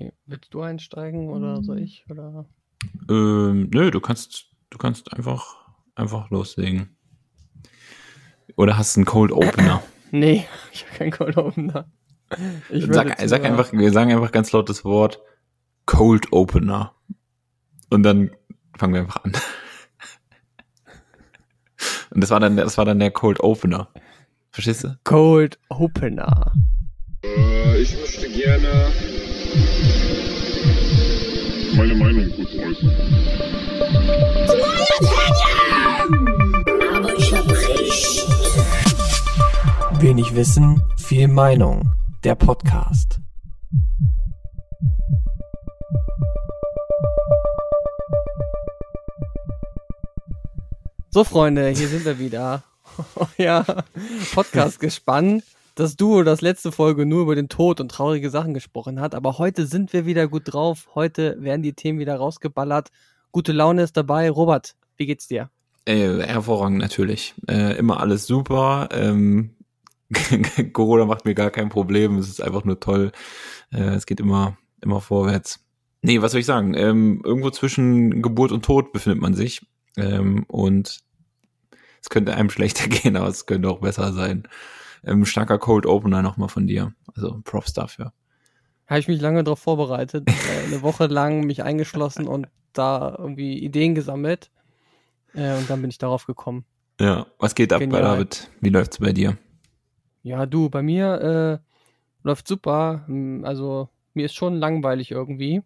Okay. Willst du einsteigen oder soll ich? Oder? Ähm, nö, du kannst, du kannst einfach, einfach loslegen. Oder hast du einen Cold Opener? Nee, ich habe keinen Cold Opener. Ich würde Sag, sag einfach, wir sagen einfach ganz laut das Wort Cold Opener. Und dann fangen wir einfach an. Und das war dann, das war dann der Cold Opener. Verstehst du? Cold Opener. Äh, ich möchte gerne Wenig Wissen, viel Meinung. Der Podcast. So, Freunde, hier sind wir wieder. ja, Podcast gespannt. Das Duo, das letzte Folge nur über den Tod und traurige Sachen gesprochen hat. Aber heute sind wir wieder gut drauf. Heute werden die Themen wieder rausgeballert. Gute Laune ist dabei. Robert, wie geht's dir? Äh, hervorragend natürlich. Äh, immer alles super. Ähm, Corona macht mir gar kein Problem. Es ist einfach nur toll. Äh, es geht immer, immer vorwärts. Nee, was soll ich sagen? Ähm, irgendwo zwischen Geburt und Tod befindet man sich. Ähm, und es könnte einem schlechter gehen, aber es könnte auch besser sein. Ähm, starker Cold Opener nochmal von dir. Also Props dafür. Habe ich mich lange darauf vorbereitet. äh, eine Woche lang mich eingeschlossen und da irgendwie Ideen gesammelt. Äh, und dann bin ich darauf gekommen. Ja, was geht ab Genial. bei David? Wie läuft's bei dir? Ja, du, bei mir äh, läuft super. Hm, Also, mir ist schon langweilig irgendwie.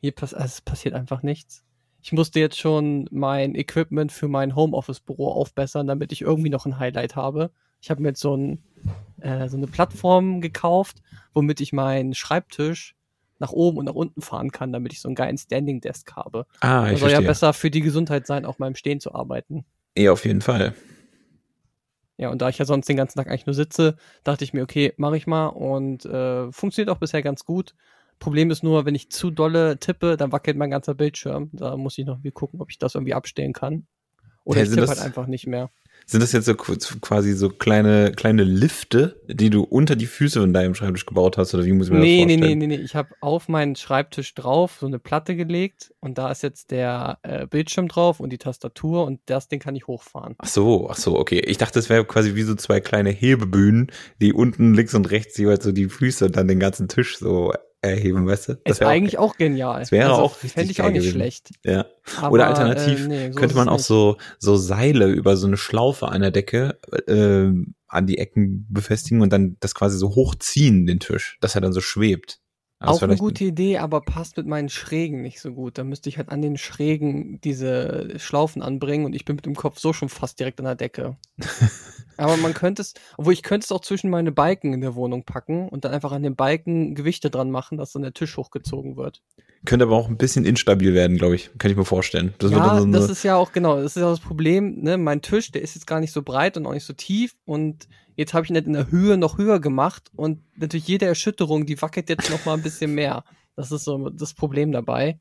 Hier pass also, es passiert einfach nichts. Ich musste jetzt schon mein Equipment für mein Homeoffice-Büro aufbessern, damit ich irgendwie noch ein Highlight habe. Ich habe mir jetzt so, ein, äh, so eine Plattform gekauft, womit ich meinen Schreibtisch nach oben und nach unten fahren kann, damit ich so einen geilen Standing Desk habe. Ah, Das ich soll ja verstehe. besser für die Gesundheit sein, auch mal im Stehen zu arbeiten. Ja, auf jeden Fall. Ja, und da ich ja sonst den ganzen Tag eigentlich nur sitze, dachte ich mir, okay, mache ich mal und äh, funktioniert auch bisher ganz gut. Problem ist nur, wenn ich zu dolle tippe, dann wackelt mein ganzer Bildschirm. Da muss ich noch irgendwie gucken, ob ich das irgendwie abstellen kann. Oder Ja, ich tippe das- halt einfach nicht mehr. Sind das jetzt so qu- quasi so kleine, kleine Lifte, die du unter die Füße von deinem Schreibtisch gebaut hast? Oder wie muss ich mir Nee, das nee, vorstellen? nee, nee, nee. Ich habe auf meinen Schreibtisch drauf so eine Platte gelegt und da ist jetzt der äh, Bildschirm drauf und die Tastatur und das Ding kann ich hochfahren. Ach so, ach so, okay. Ich dachte, es wäre quasi wie so zwei kleine Hebebühnen, die unten links und rechts jeweils so die Füße und dann den ganzen Tisch so erheben, weißt du? ist wär eigentlich auch, genial. das wäre auch richtig Fände ich auch nicht gewesen. schlecht. Ja. Aber, Oder alternativ äh, nee, so könnte man auch nicht. so, so Seile über so eine Schlaufe an der Decke äh, an die Ecken befestigen und dann das quasi so hochziehen, den Tisch, dass er dann so schwebt. Das Auch eine gute Idee, aber passt mit meinen Schrägen nicht so gut. Da müsste ich halt an den Schrägen diese Schlaufen anbringen und ich bin mit dem Kopf so schon fast direkt an der Decke. aber man könnte es, obwohl ich könnte es auch zwischen meine Balken in der Wohnung packen und dann einfach an den Balken Gewichte dran machen, dass dann der Tisch hochgezogen wird. Könnte aber auch ein bisschen instabil werden, glaube ich. Kann ich mir vorstellen. Das wird ja, dann so das ist ja auch genau, das ist ja das Problem, ne? Mein Tisch, der ist jetzt gar nicht so breit und auch nicht so tief und jetzt habe ich ihn nicht in der Höhe noch höher gemacht und natürlich jede Erschütterung, die wackelt jetzt noch mal ein bisschen mehr. Das ist so das Problem dabei.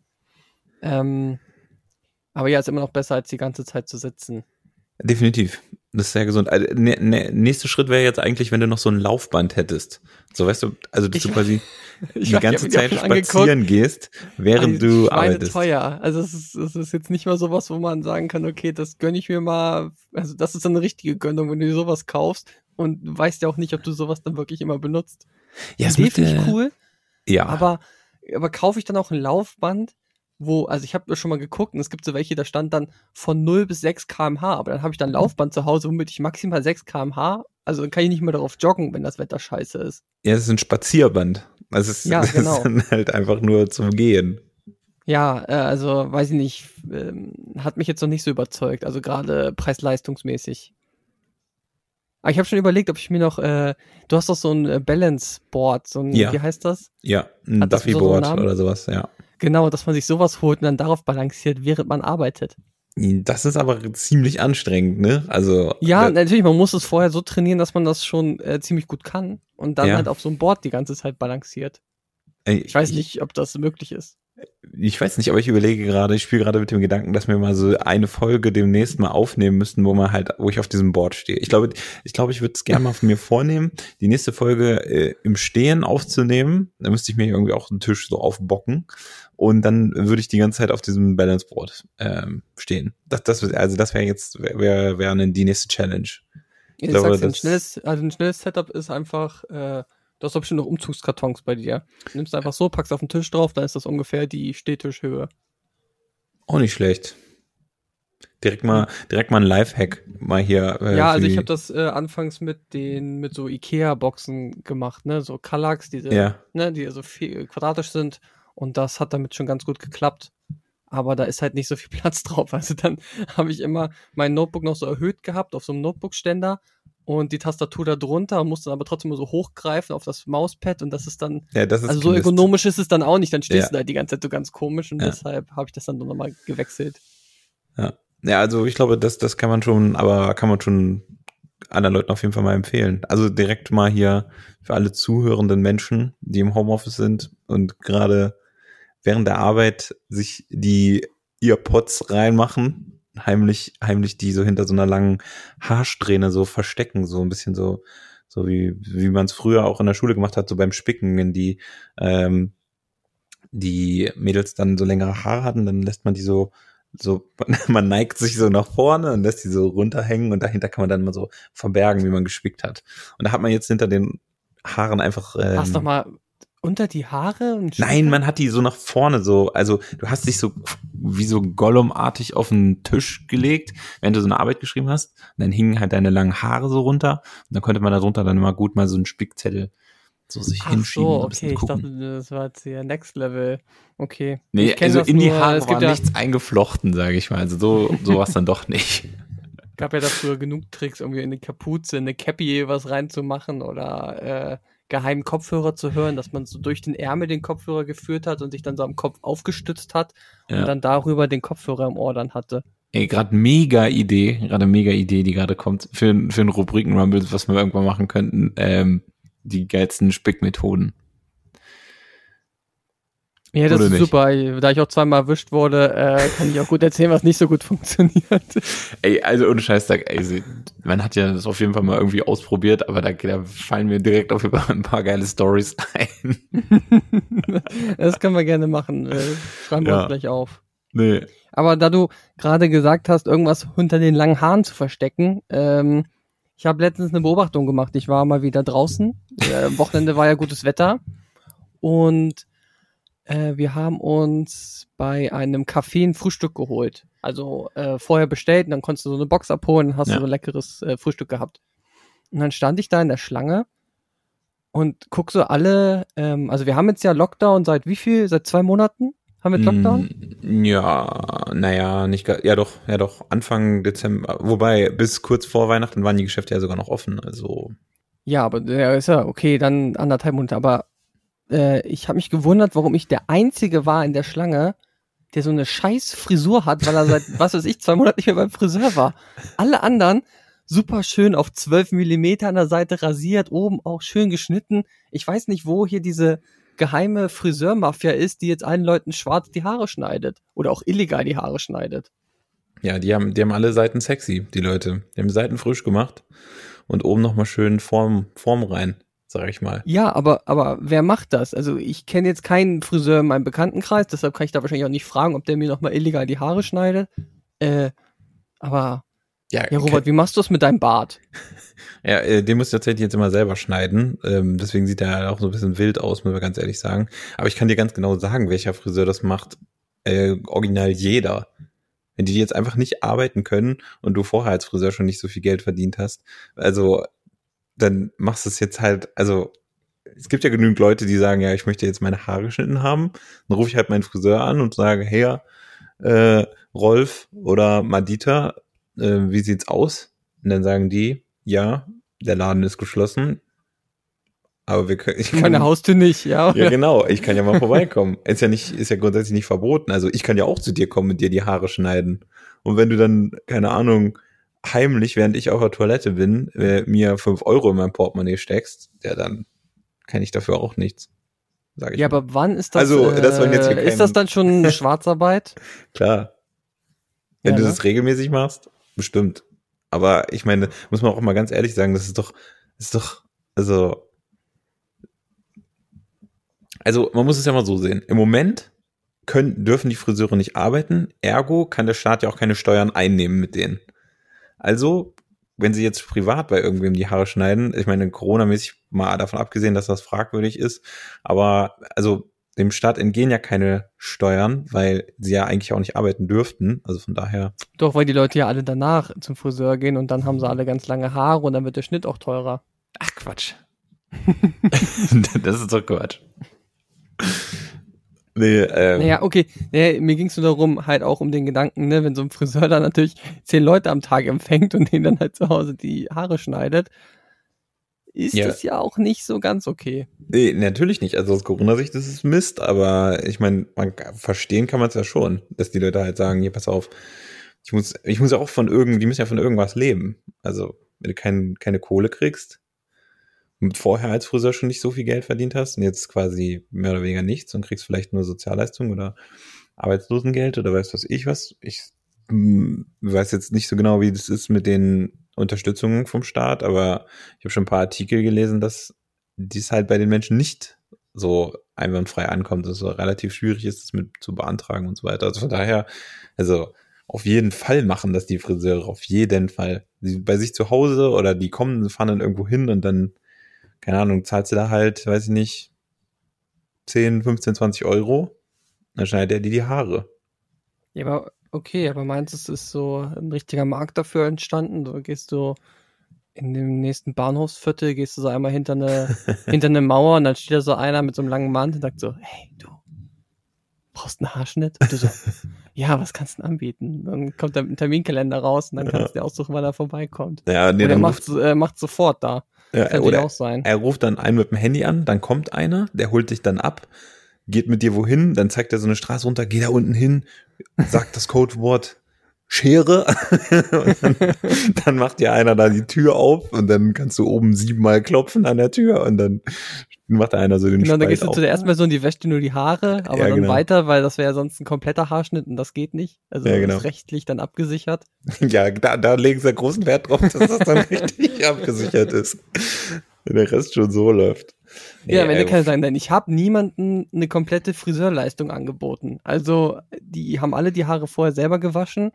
Ähm, aber ja, ist immer noch besser, als die ganze Zeit zu sitzen. Definitiv. Das ist sehr gesund. Also, ne, ne, nächster Schritt wäre jetzt eigentlich, wenn du noch so ein Laufband hättest. So, weißt du, also dass Ich- du quasi die ich ganze Zeit angeguckt. spazieren gehst, während Also, du arbeitest. teuer. Also es ist, es ist jetzt nicht mal sowas, wo man sagen kann, okay, das gönne ich mir mal. Also das ist eine richtige Gönnung, wenn du dir sowas kaufst und du weißt ja auch nicht, ob du sowas dann wirklich immer benutzt. Ja, mit finde ich cool, Ja, aber, aber kaufe ich dann auch ein Laufband, wo, also ich habe schon mal geguckt und es gibt so welche, da stand dann von 0 bis 6 kmh, aber dann habe ich dann ein Laufband zu Hause, womit ich maximal 6 kmh, also dann kann ich nicht mehr darauf joggen, wenn das Wetter scheiße ist. ja, es ist ein Spazierband. Also es ist, Ja, genau. ist dann halt einfach nur zum Gehen. Ja, äh, also weiß ich nicht, ähm, hat mich jetzt noch nicht so überzeugt, also gerade preis-leistungsmäßig. Aber ich habe schon überlegt, ob ich mir noch, äh, du hast doch so ein äh, Balance Board, so ein, Ja. wie heißt das? Ja, ein Hat das so oder sowas, ja. Genau, dass man sich sowas holt und dann darauf balanciert, während man arbeitet. Das ist aber ziemlich anstrengend, ne? Also Ja, da- natürlich, man muss es vorher so trainieren, dass man das schon äh, ziemlich gut kann und dann Ja. halt auf so einem Board die ganze Zeit balanciert. ey, Ich weiß nicht, ob das möglich ist. ich weiß nicht, aber ich überlege gerade, ich spiele gerade mit dem Gedanken, dass wir mal so eine Folge demnächst mal aufnehmen müssten, wo man halt, wo ich auf diesem Board stehe. Ich glaube, ich glaube, ich würde es gerne mal von mir vornehmen, die nächste Folge äh, im Stehen aufzunehmen. Da müsste ich mir irgendwie auch einen Tisch so aufbocken und dann würde ich die ganze Zeit auf diesem Balance Board ähm, stehen. Das, das, also das wäre jetzt wäre wäre die nächste Challenge. Ich, glaube, sag's ein schnelles, also ein schnelles Setup ist einfach, äh, du hast doch bestimmt noch Umzugskartons bei dir. Du nimmst einfach so, packst auf den Tisch drauf, dann ist das ungefähr die Stehtischhöhe. Auch nicht schlecht. Direkt mal, direkt mal ein Lifehack mal hier. Äh, ja, also ich habe das äh, anfangs mit den, mit so Ikea-Boxen gemacht, ne, so Kallax, diese, Ja. ne, die so viel quadratisch sind und das hat damit schon ganz gut geklappt. Aber da ist halt nicht so viel Platz drauf. Also dann habe ich immer mein Notebook noch so erhöht gehabt auf so einem Notebook-Ständer und die Tastatur da drunter und musste dann aber trotzdem immer so hochgreifen auf das Mauspad und das ist dann, Ja, das ist also so Mist. ökonomisch ist es dann auch nicht, dann stehst Ja. du da die ganze Zeit so ganz komisch und Ja. deshalb habe ich das dann nochmal gewechselt. Ja, also ich glaube, das, das kann man schon, aber kann man schon anderen Leuten auf jeden Fall mal empfehlen. Also direkt mal hier für alle zuhörenden Menschen, die im Homeoffice sind und gerade während der Arbeit sich die Earpods reinmachen, heimlich, heimlich die so hinter so einer langen Haarsträhne so verstecken, so ein bisschen so, so wie, wie man es früher auch in der Schule gemacht hat, so beim Spicken, wenn die, ähm, die Mädels dann so längere Haare hatten, dann lässt man die so, so, man neigt sich so nach vorne und lässt die so runterhängen und dahinter kann man dann mal so verbergen, wie man gespickt hat. Und da hat man jetzt hinter den Haaren einfach. Ähm, Hast doch mal unter die Haare? und Nein, man hat die so nach vorne so, also du hast dich so wie so Gollum-artig auf den Tisch gelegt, während du so eine Arbeit geschrieben hast. Und dann hingen halt deine langen Haare so runter und dann konnte man da drunter dann immer gut mal so einen Spickzettel so sich Ach hinschieben. so, okay, ich dachte, das war jetzt hier Next Level. Okay. Nee, also in die Haare es gibt war ja, nichts eingeflochten, sage ich mal. Also so, so war es dann doch nicht. gab ja da früher genug Tricks, irgendwie in eine Kapuze, in eine Cappy was reinzumachen oder äh, geheimen Kopfhörer zu hören, dass man so durch den Ärmel den Kopfhörer geführt hat und sich dann so am Kopf aufgestützt hat Ja. und dann darüber den Kopfhörer im Ohr dann hatte. Ey, gerade mega Idee, gerade mega Idee, die gerade kommt für, für einen Rubriken-Rumble, was wir irgendwann machen könnten. Ähm, die geilsten Spickmethoden. Ja, das Oder ist nicht? super. Da ich auch zweimal erwischt wurde, äh, kann ich auch gut erzählen, was nicht so gut funktioniert. Ey, also ohne Scheiß, da, ey, man hat ja das auf jeden Fall mal irgendwie ausprobiert, aber da, da fallen mir direkt auf ein paar geile Stories ein. das können wir gerne machen. Schreiben wir Ja. uns gleich auf. Nee. Aber da du gerade gesagt hast, irgendwas unter den langen Haaren zu verstecken, ähm, ich habe letztens eine Beobachtung gemacht. Ich war mal wieder draußen. Äh, Wochenende war ja gutes Wetter. Und äh, wir haben uns bei einem Café ein Frühstück geholt. Also äh, vorher bestellt und dann konntest du so eine Box abholen und hast Ja. du so ein leckeres äh, Frühstück gehabt. Und dann stand ich da in der Schlange und guck so alle, ähm, also wir haben jetzt ja Lockdown seit wie viel? Seit zwei Monaten? Haben wir jetzt Lockdown? Ja, naja, nicht, ja doch, ja doch, Anfang Dezember, wobei bis kurz vor Weihnachten waren die Geschäfte ja sogar noch offen, also. Ja, aber ja, ist ja okay, dann anderthalb Monate. Aber äh, ich habe mich gewundert, warum ich der Einzige war in der Schlange, der so eine scheiß Frisur hat, weil er seit, was weiß ich, zwei Monaten nicht mehr beim Friseur war. Alle anderen super schön auf 12 Millimeter an der Seite rasiert, oben auch schön geschnitten. Ich weiß nicht, wo hier diese geheime Friseurmafia ist, die jetzt allen Leuten schwarz die Haare schneidet. Oder auch illegal die Haare schneidet. Ja, die haben, die haben alle Seiten sexy, die Leute. Die haben Seiten frisch gemacht und oben nochmal schön Form, Form rein, sag ich mal. Ja, aber, aber wer macht das? Also ich kenne jetzt keinen Friseur in meinem Bekanntenkreis, deshalb kann ich da wahrscheinlich auch nicht fragen, ob der mir nochmal illegal die Haare schneidet. Äh, aber, ja, Robert, wie machst du es mit deinem Bart? Ja, äh, den muss ich tatsächlich jetzt immer selber schneiden. Ähm, deswegen sieht er auch so ein bisschen wild aus, muss man ganz ehrlich sagen. Aber ich kann dir ganz genau sagen, welcher Friseur das macht. Äh, original jeder. Wenn die jetzt einfach nicht arbeiten können und du vorher als Friseur schon nicht so viel Geld verdient hast, also dann machst du es jetzt halt, also es gibt ja genügend Leute, die sagen, ja, ich möchte jetzt meine Haare geschnitten haben. Dann rufe ich halt meinen Friseur an und sage, hey, äh, Rolf oder Madita, äh, wie sieht's aus? Und dann sagen die, ja, der Laden ist geschlossen. Aber wir können, ich kann, Meine Haustür nicht, ja. ja genau, ich kann ja mal vorbeikommen. Ist ja nicht, ist ja grundsätzlich nicht verboten. Also ich kann ja auch zu dir kommen und dir die Haare schneiden. Und wenn du dann, keine Ahnung, heimlich, während ich auf der Toilette bin, äh, mir fünf Euro in mein Portemonnaie steckst, ja, dann kann ich dafür auch nichts. sage ich Ja, mal. aber wann ist das? Also, das jetzt äh, kein- ist das dann schon Schwarzarbeit? Klar. Wenn Ja, du ne? das regelmäßig machst, bestimmt. Aber ich meine, muss man auch mal ganz ehrlich sagen, das ist doch, das ist doch, also, also man muss es ja mal so sehen. Im Moment können, dürfen die Friseure nicht arbeiten, ergo kann der Staat ja auch keine Steuern einnehmen mit denen. Also, wenn sie jetzt privat bei irgendwem die Haare schneiden, ich meine, Corona-mäßig mal davon abgesehen, dass das fragwürdig ist, aber also dem Staat entgehen ja keine Steuern, weil sie ja eigentlich auch nicht arbeiten dürften. Also von daher, Doch, weil die Leute ja alle danach zum Friseur gehen und dann haben sie alle ganz lange Haare und dann wird der Schnitt auch teurer. ach Quatsch. das ist doch Quatsch. Nee, ähm, Naja, okay. Naja, mir ging es nur darum, halt auch um den Gedanken, ne, wenn so ein Friseur dann natürlich zehn Leute am Tag empfängt und denen dann halt zu Hause die Haare schneidet, ist Ja. das ja auch nicht so ganz okay. Nee, natürlich nicht. Also aus Corona-Sicht ist es Mist, aber ich meine, man verstehen kann man es ja schon, dass die Leute halt sagen, hier, pass auf, ich muss, ich muss ja auch von irgend, die müssen ja von irgendwas leben. Also, wenn du kein, keine Kohle kriegst vorher als Friseur schon nicht so viel Geld verdient hast und jetzt quasi mehr oder weniger nichts und kriegst vielleicht nur Sozialleistung oder Arbeitslosengeld oder weiß was ich was. Ich hm, weiß jetzt nicht so genau, wie das ist mit den Unterstützungen vom Staat, aber ich habe schon ein paar Artikel gelesen, dass dies halt bei den Menschen nicht so einwandfrei ankommt, dass es relativ schwierig ist, das mit zu beantragen und so weiter. Also von daher, also auf jeden Fall machen das die Friseure, auf jeden Fall. Die, bei sich zu Hause oder die kommen, fahren dann irgendwo hin und dann, keine Ahnung, zahlst du da halt, weiß ich nicht, 10, 15, 20 Euro, dann schneidet er dir die Haare. Ja, aber okay, aber meinst du, es ist so ein richtiger Markt dafür entstanden? Du gehst du in dem nächsten Bahnhofsviertel, gehst du so einmal hinter eine, hinter eine Mauer und dann steht da so einer mit so einem langen Mantel und sagt so, hey, du brauchst einen Haarschnitt? Und du so, ja, was kannst du denn anbieten? Dann kommt er mit dem Terminkalender raus und dann kannst du dir aussuchen, wann er vorbeikommt. Ja, nee, Oder er macht, äh, macht sofort da. Ja, Könnte oder auch sein. Er ruft dann einen mit dem Handy an, dann kommt einer, der holt dich dann ab, geht mit dir wohin, dann zeigt er so eine Straße runter, geh da unten hin, sagt das Codewort Schere dann, dann macht dir einer da die Tür auf und dann kannst du oben siebenmal klopfen an der Tür und dann macht da einer so den Genau, dann Spalt gehst du auf. zu der ersten Person, die wäscht dir nur die Haare, aber Ja, dann genau. weiter, weil das wäre ja sonst ein kompletter Haarschnitt und das geht nicht. Also Ja, genau. ist rechtlich dann abgesichert. Ja, da, da legen sie großen Wert drauf, dass das dann richtig abgesichert ist. Wenn der Rest schon so läuft. Ja, am Ende kann es sein, denn ich habe niemanden eine komplette Friseurleistung angeboten. Also die haben alle die Haare vorher selber gewaschen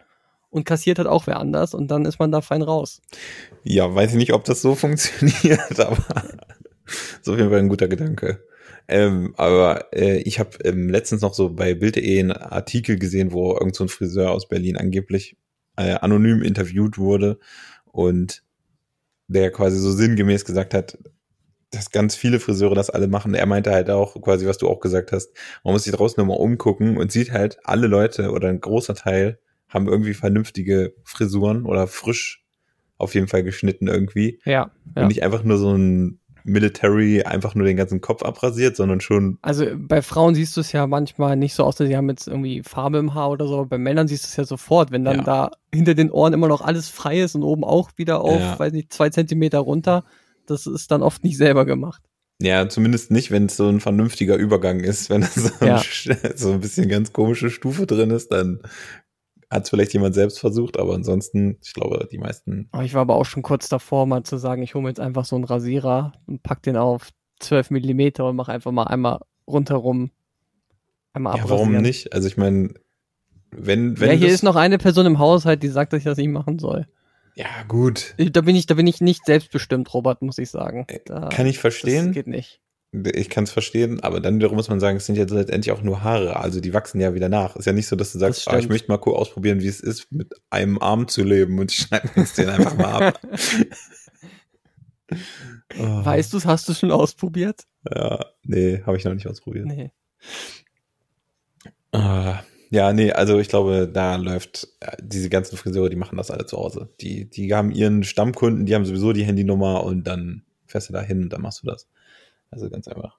und kassiert hat auch wer anders und dann ist man da fein raus. Ja, weiß ich nicht, ob das so funktioniert, aber so auf jeden Fall ein guter Gedanke. Ähm, aber äh, ich habe ähm, letztens noch so bei Bild.de einen Artikel gesehen, wo irgend so ein Friseur aus Berlin angeblich äh, anonym interviewt wurde und der quasi so sinngemäß gesagt hat, dass ganz viele Friseure das alle machen. Er meinte halt auch quasi, was du auch gesagt hast, man muss sich draußen nochmal umgucken und sieht halt, alle Leute oder ein großer Teil haben irgendwie vernünftige Frisuren oder frisch auf jeden Fall geschnitten irgendwie Ja. ja. und nicht einfach nur so ein Military einfach nur den ganzen Kopf abrasiert, sondern schon Also bei Frauen siehst du es ja manchmal nicht so aus, dass sie haben jetzt irgendwie Farbe im Haar oder so, aber bei Männern siehst du es ja sofort, wenn dann Ja. da hinter den Ohren immer noch alles frei ist und oben auch wieder auf, Ja. weiß nicht, zwei Zentimeter runter. Das ist dann oft nicht selber gemacht. ja, zumindest nicht, wenn es so ein vernünftiger Übergang ist. Wenn da so, Ja. So ein bisschen ganz komische Stufe drin ist, dann hat es vielleicht jemand selbst versucht, aber ansonsten, ich glaube, die meisten ich war aber auch schon kurz davor, mal zu sagen, ich hole mir jetzt einfach so einen Rasierer und pack den auf 12 Millimeter und mache einfach mal einmal rundherum einmal Ja, warum nicht? Also ich meine, wenn, wenn ja, hier das- ist noch eine Person im Haushalt, die sagt, dass ich das nicht machen soll. Ja, gut. Da bin ich, da bin ich nicht selbstbestimmt, Robert, muss ich sagen. Da, Äh, Kann ich das verstehen. geht nicht. Ich kann es verstehen, aber dann wiederum muss man sagen, es sind ja letztendlich auch nur Haare, also die wachsen ja wieder nach. Ist ja nicht so, dass du sagst, Das ah, ich möchte mal kurz ausprobieren, wie es ist, mit einem Arm zu leben und ich schneide mir jetzt den einfach mal ab. oh, Weißt du es, hast du schon ausprobiert? Ja, nee, habe ich noch nicht ausprobiert. Nee. Ah, ja, nee, also ich glaube, da läuft äh, diese ganzen Friseure, die machen das alle zu Hause. Die, die haben ihren Stammkunden, die haben sowieso die Handynummer und dann fährst du da hin und dann machst du das. Also ganz einfach.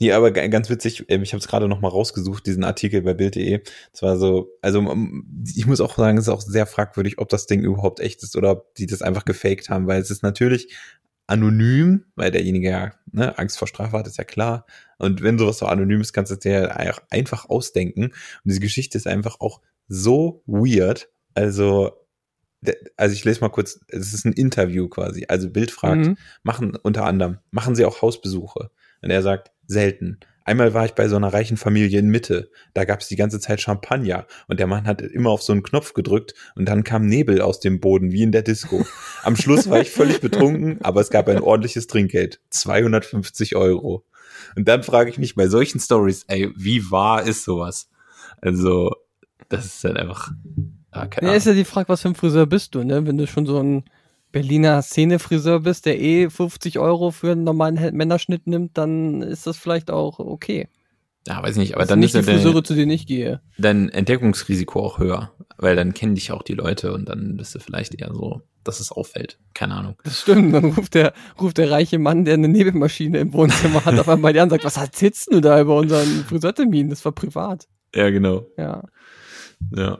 Nee, aber ga- ganz witzig, ähm, ich habe es gerade noch mal rausgesucht, diesen Artikel bei Bild.de. Es war so, also ich muss auch sagen, es ist auch sehr fragwürdig, ob das Ding überhaupt echt ist oder ob die das einfach gefaked haben, weil es ist natürlich anonym, weil derjenige ja ne, Angst vor Strafe hat, ist ja klar. Und wenn sowas so anonym ist, kannst du dir ja einfach ausdenken. Und diese Geschichte ist einfach auch so weird. Also, also ich lese mal kurz, es ist ein Interview quasi. Also Bild fragt, Mhm. machen unter anderem, machen Sie auch Hausbesuche? Und er sagt, selten. Einmal war ich bei so einer reichen Familie in Mitte. Da gab es die ganze Zeit Champagner und der Mann hat immer auf so einen Knopf gedrückt und dann kam Nebel aus dem Boden, wie in der Disco. Am Schluss war ich völlig betrunken, aber es gab ein ordentliches Trinkgeld. 250 Euro. Und dann frage ich mich bei solchen Stories, ey, wie wahr ist sowas? Also, das ist dann einfach, ah, keine Ja, Ahnung. ist ja die Frage, was für ein Friseur bist du, ne? Wenn du schon so ein Berliner Szene-Friseur bist, der eh 50 Euro für einen normalen Männerschnitt nimmt, dann ist das vielleicht auch okay. ja, weiß nicht, aber das dann ist nicht die Friseure, dein, zu denen ich gehe. dein Entdeckungsrisiko auch höher, weil dann kennen dich auch die Leute und dann bist du vielleicht eher so, dass es auffällt. Keine Ahnung. Das stimmt. Dann ruft der, ruft der reiche Mann, der eine Nebelmaschine im Wohnzimmer hat, auf einmal dir an und sagt, was erzählst du da über unseren Friseurtermin? Das war privat. Ja, genau. Ja. Ja.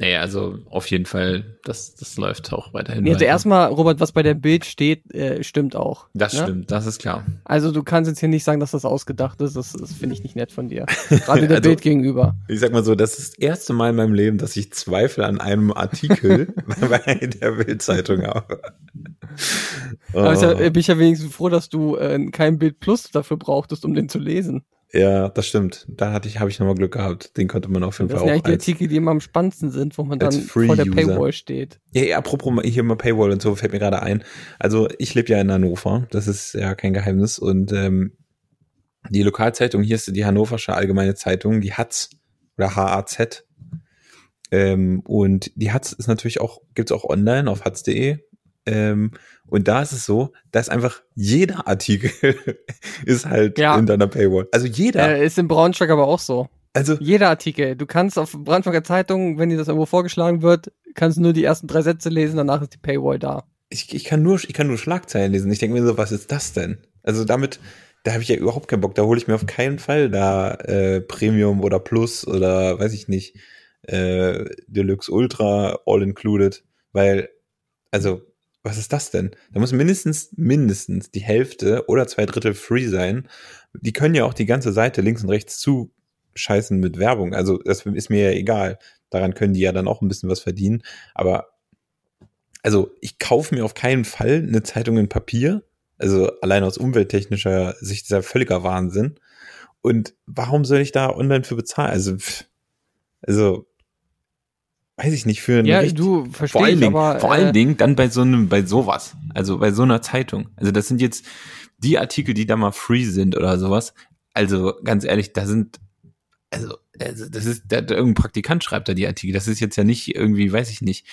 Naja, also auf jeden Fall, das, das läuft auch weiterhin. Nee, also weiter. erstmal, Robert, was bei der Bild steht, äh, stimmt auch. Das ne? stimmt, das ist klar. Also du kannst jetzt hier nicht sagen, dass das ausgedacht ist. Das, das finde ich nicht nett von dir. Gerade der Also- Bild gegenüber. Ich sag mal so, das ist das erste Mal in meinem Leben, dass ich Zweifel an einem Artikel bei der Bildzeitung habe. Aber ist ja, Oh. äh, bin ich ja wenigstens froh, dass du äh, kein Bild Plus dafür brauchtest, um den zu lesen. Ja, das stimmt. Da hatte ich, habe ich nochmal Glück gehabt. Den konnte man auf jeden Das Fall sind ja auch eigentlich die Artikel, die immer am spannendsten sind, wo man dann vor der Free-User. Paywall steht. Ja, ja, apropos hier mal Paywall und so fällt mir gerade ein. Also ich lebe ja in Hannover, das ist ja kein Geheimnis und ähm, die Lokalzeitung hier ist die Hannoversche Allgemeine Zeitung, die HAZ oder HAZ. Ähm, und die HAZ ist natürlich auch gibt's auch online auf hatz.de. Ähm, und da ist es so, dass einfach jeder Artikel ist halt Ja. in deiner Paywall. Also jeder. Äh, ist in Braunschweig aber auch so. also Jeder Artikel. Du kannst auf Braunschweiger Zeitung, wenn dir das irgendwo vorgeschlagen wird, kannst du nur die ersten drei Sätze lesen, danach ist die Paywall da. ich, ich kann nur ich kann nur Schlagzeilen lesen. Ich denke mir so, was ist das denn? Also damit da habe ich ja überhaupt keinen Bock. Da hole ich mir auf keinen Fall da äh, Premium oder Plus oder weiß ich nicht äh, Deluxe Ultra All Included, weil also was ist das denn? Da muss mindestens mindestens die Hälfte oder zwei Drittel free sein. Die können ja auch die ganze Seite links und rechts zuscheißen mit Werbung. Also das ist mir ja egal. Daran können die ja dann auch ein bisschen was verdienen. Aber also ich kaufe mir auf keinen Fall eine Zeitung in Papier. Also allein aus umwelttechnischer Sicht ist ja völliger Wahnsinn. Und warum soll ich da online für bezahlen? Also, also weiß ich nicht für einen Ja, richtig- du, vor verstehe allen Dingen, aber vor allen äh, Dingen dann bei so einem, bei sowas, also bei so einer Zeitung. Also das sind jetzt die Artikel, die da mal free sind oder sowas. Also ganz ehrlich, da sind, also, also das ist, da, da irgendein Praktikant schreibt da die Artikel. Das ist jetzt ja nicht irgendwie, weiß ich nicht,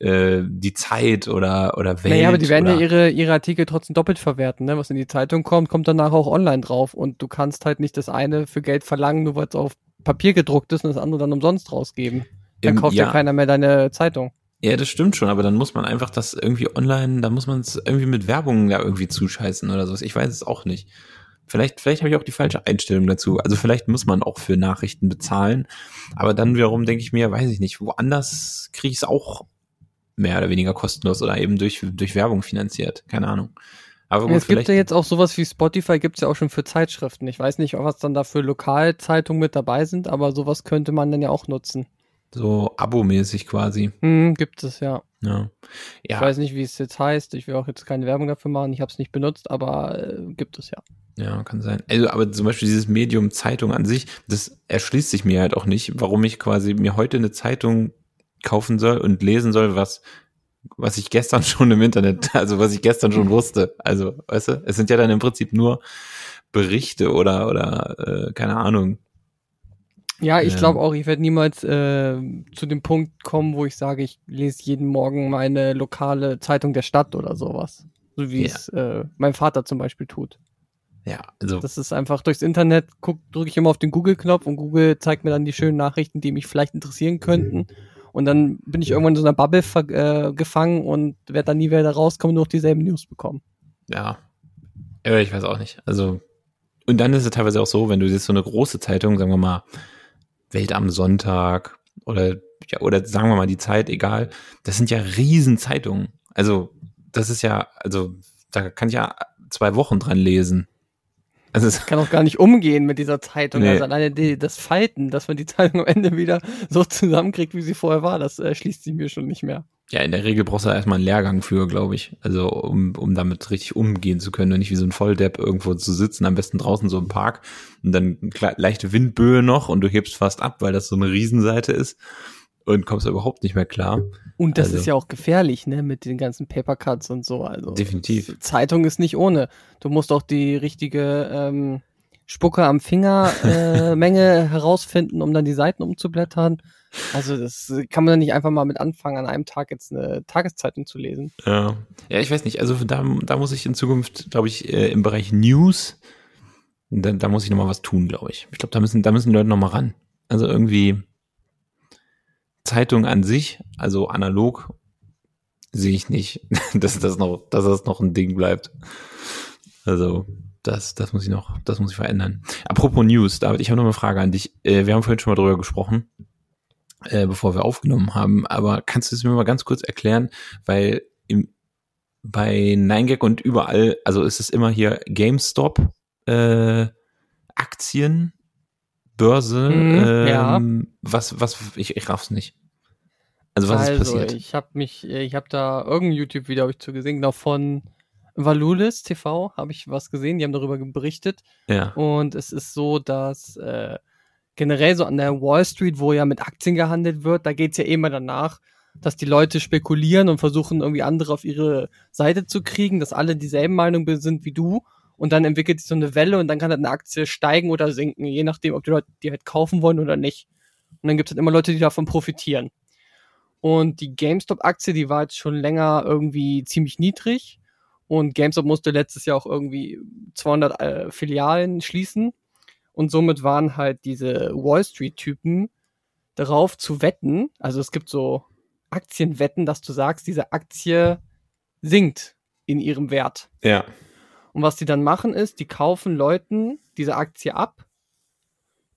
äh, die Zeit oder oder Welt. naja, aber die werden ja ihre, ihre Artikel trotzdem doppelt verwerten, ne? Was in die Zeitung kommt, kommt danach auch online drauf. Und du kannst halt nicht das eine für Geld verlangen, nur weil es auf Papier gedruckt ist und das andere dann umsonst rausgeben. Dann kauft ja. ja. keiner mehr deine Zeitung. Ja, das stimmt schon, aber dann muss man einfach das irgendwie online, da muss man es irgendwie mit Werbung da irgendwie zuscheißen oder sowas. Ich weiß es auch nicht. Vielleicht, vielleicht habe ich auch die falsche Einstellung dazu. Also vielleicht muss man auch für Nachrichten bezahlen. Aber dann wiederum denke ich mir, weiß ich nicht, woanders kriege ich es auch mehr oder weniger kostenlos oder eben durch, durch Werbung finanziert. Keine Ahnung. Aber gut, es gibt ja jetzt auch sowas wie Spotify, gibt's ja auch schon für Zeitschriften. Ich weiß nicht, was dann da für Lokalzeitungen mit dabei sind, aber sowas könnte man dann ja auch nutzen. So abomäßig quasi. Hm, gibt es ja. Ja. Ich Ja, weiß nicht, wie es jetzt heißt. Ich will auch jetzt keine Werbung dafür machen. Ich habe es nicht benutzt, aber äh, gibt es ja. Ja, kann sein. Also, aber zum Beispiel dieses Medium Zeitung an sich, das erschließt sich mir halt auch nicht, warum ich quasi mir heute eine Zeitung kaufen soll und lesen soll, was, was ich gestern schon im Internet, also was ich gestern schon wusste. Also, weißt du, es sind ja dann im Prinzip nur Berichte oder, oder, äh, keine Ahnung. Ja, ich glaube auch, ich werde niemals äh, zu dem Punkt kommen, wo ich sage, ich lese jeden Morgen meine lokale Zeitung der Stadt oder sowas. So wie Ja. es äh, mein Vater zum Beispiel tut. Ja, also, Das ist einfach durchs Internet, drücke ich immer auf den Google-Knopf und Google zeigt mir dann die schönen Nachrichten, die mich vielleicht interessieren könnten. Und dann bin ich irgendwann in so einer Bubble äh, gefangen und werde dann nie wieder rauskommen und nur noch dieselben News bekommen. ja. Ja, ich weiß auch nicht. Also, und dann ist es teilweise auch so, wenn du jetzt so eine große Zeitung, sagen wir mal, Welt am Sonntag oder, ja, oder sagen wir mal die Zeit, egal, das sind ja Riesenzeitungen. Also, das ist ja, also, da kann ich ja zwei Wochen dran lesen. Also Ich kann auch gar nicht umgehen mit dieser Zeitung. Nee. Also alleine die, das Falten, dass man die Zeitung am Ende wieder so zusammenkriegt, wie sie vorher war, das äh, schließt sich mir schon nicht mehr. Ja, in der Regel brauchst du erstmal einen Lehrgang für, glaube ich. Also um, um damit richtig umgehen zu können und nicht wie so ein Volldepp irgendwo zu sitzen, am besten draußen so im Park und dann leichte Windböe noch und du hebst fast ab, weil das so eine Riesenseite ist und kommst da überhaupt nicht mehr klar. Und das Also- ist ja auch gefährlich, ne, mit den ganzen Papercuts und so. Also Definitiv. Zeitung ist nicht ohne. Du musst auch die richtige ähm, Spucke am Finger äh, Menge herausfinden, um dann die Seiten umzublättern. Also das kann man nicht einfach mal mit anfangen, an einem Tag jetzt eine Tageszeitung zu lesen. Ja, ja ich weiß nicht. Also da, da muss ich in Zukunft, glaube ich, äh, im Bereich News, da, da muss ich noch mal was tun, glaube ich. Ich glaube, da müssen, da müssen Leute noch mal ran. Also irgendwie Zeitung an sich, also analog, sehe ich nicht, dass das noch, dass das noch ein Ding bleibt. Also das, das muss ich noch, das muss ich verändern. Apropos News, David, ich habe noch eine Frage an dich. Äh, wir haben vorhin schon mal drüber gesprochen, äh, bevor wir aufgenommen haben. Aber kannst du es mir mal ganz kurz erklären, weil im, bei 9gag und überall, also ist es immer hier GameStop, äh, Aktien, Börse, Mhm, ähm, ja. was, was, ich, ich raff's nicht. Also was also, ist passiert? ich habe mich, äh, ich habe da irgendein YouTube-Video habe ich zu gesehen, genau von Valulis TV habe ich was gesehen, die haben darüber berichtet. ja. Und es ist so, dass äh, generell so an der Wall Street, wo ja mit Aktien gehandelt wird, da geht's ja eh immer danach, dass die Leute spekulieren und versuchen irgendwie andere auf ihre Seite zu kriegen, dass alle dieselben Meinung sind wie du. Und dann entwickelt sich so eine Welle und dann kann halt eine Aktie steigen oder sinken, je nachdem, ob die Leute die halt kaufen wollen oder nicht. Und dann gibt's halt immer Leute, die davon profitieren. Und die GameStop-Aktie, die war jetzt schon länger irgendwie ziemlich niedrig. Und GameStop musste letztes Jahr auch irgendwie 200 äh, Filialen schließen. Und somit waren halt diese Wall Street-Typen darauf zu wetten. Also es gibt so Aktienwetten, dass du sagst, diese Aktie sinkt in ihrem Wert. Ja. Und was die dann machen ist, die kaufen Leuten diese Aktie ab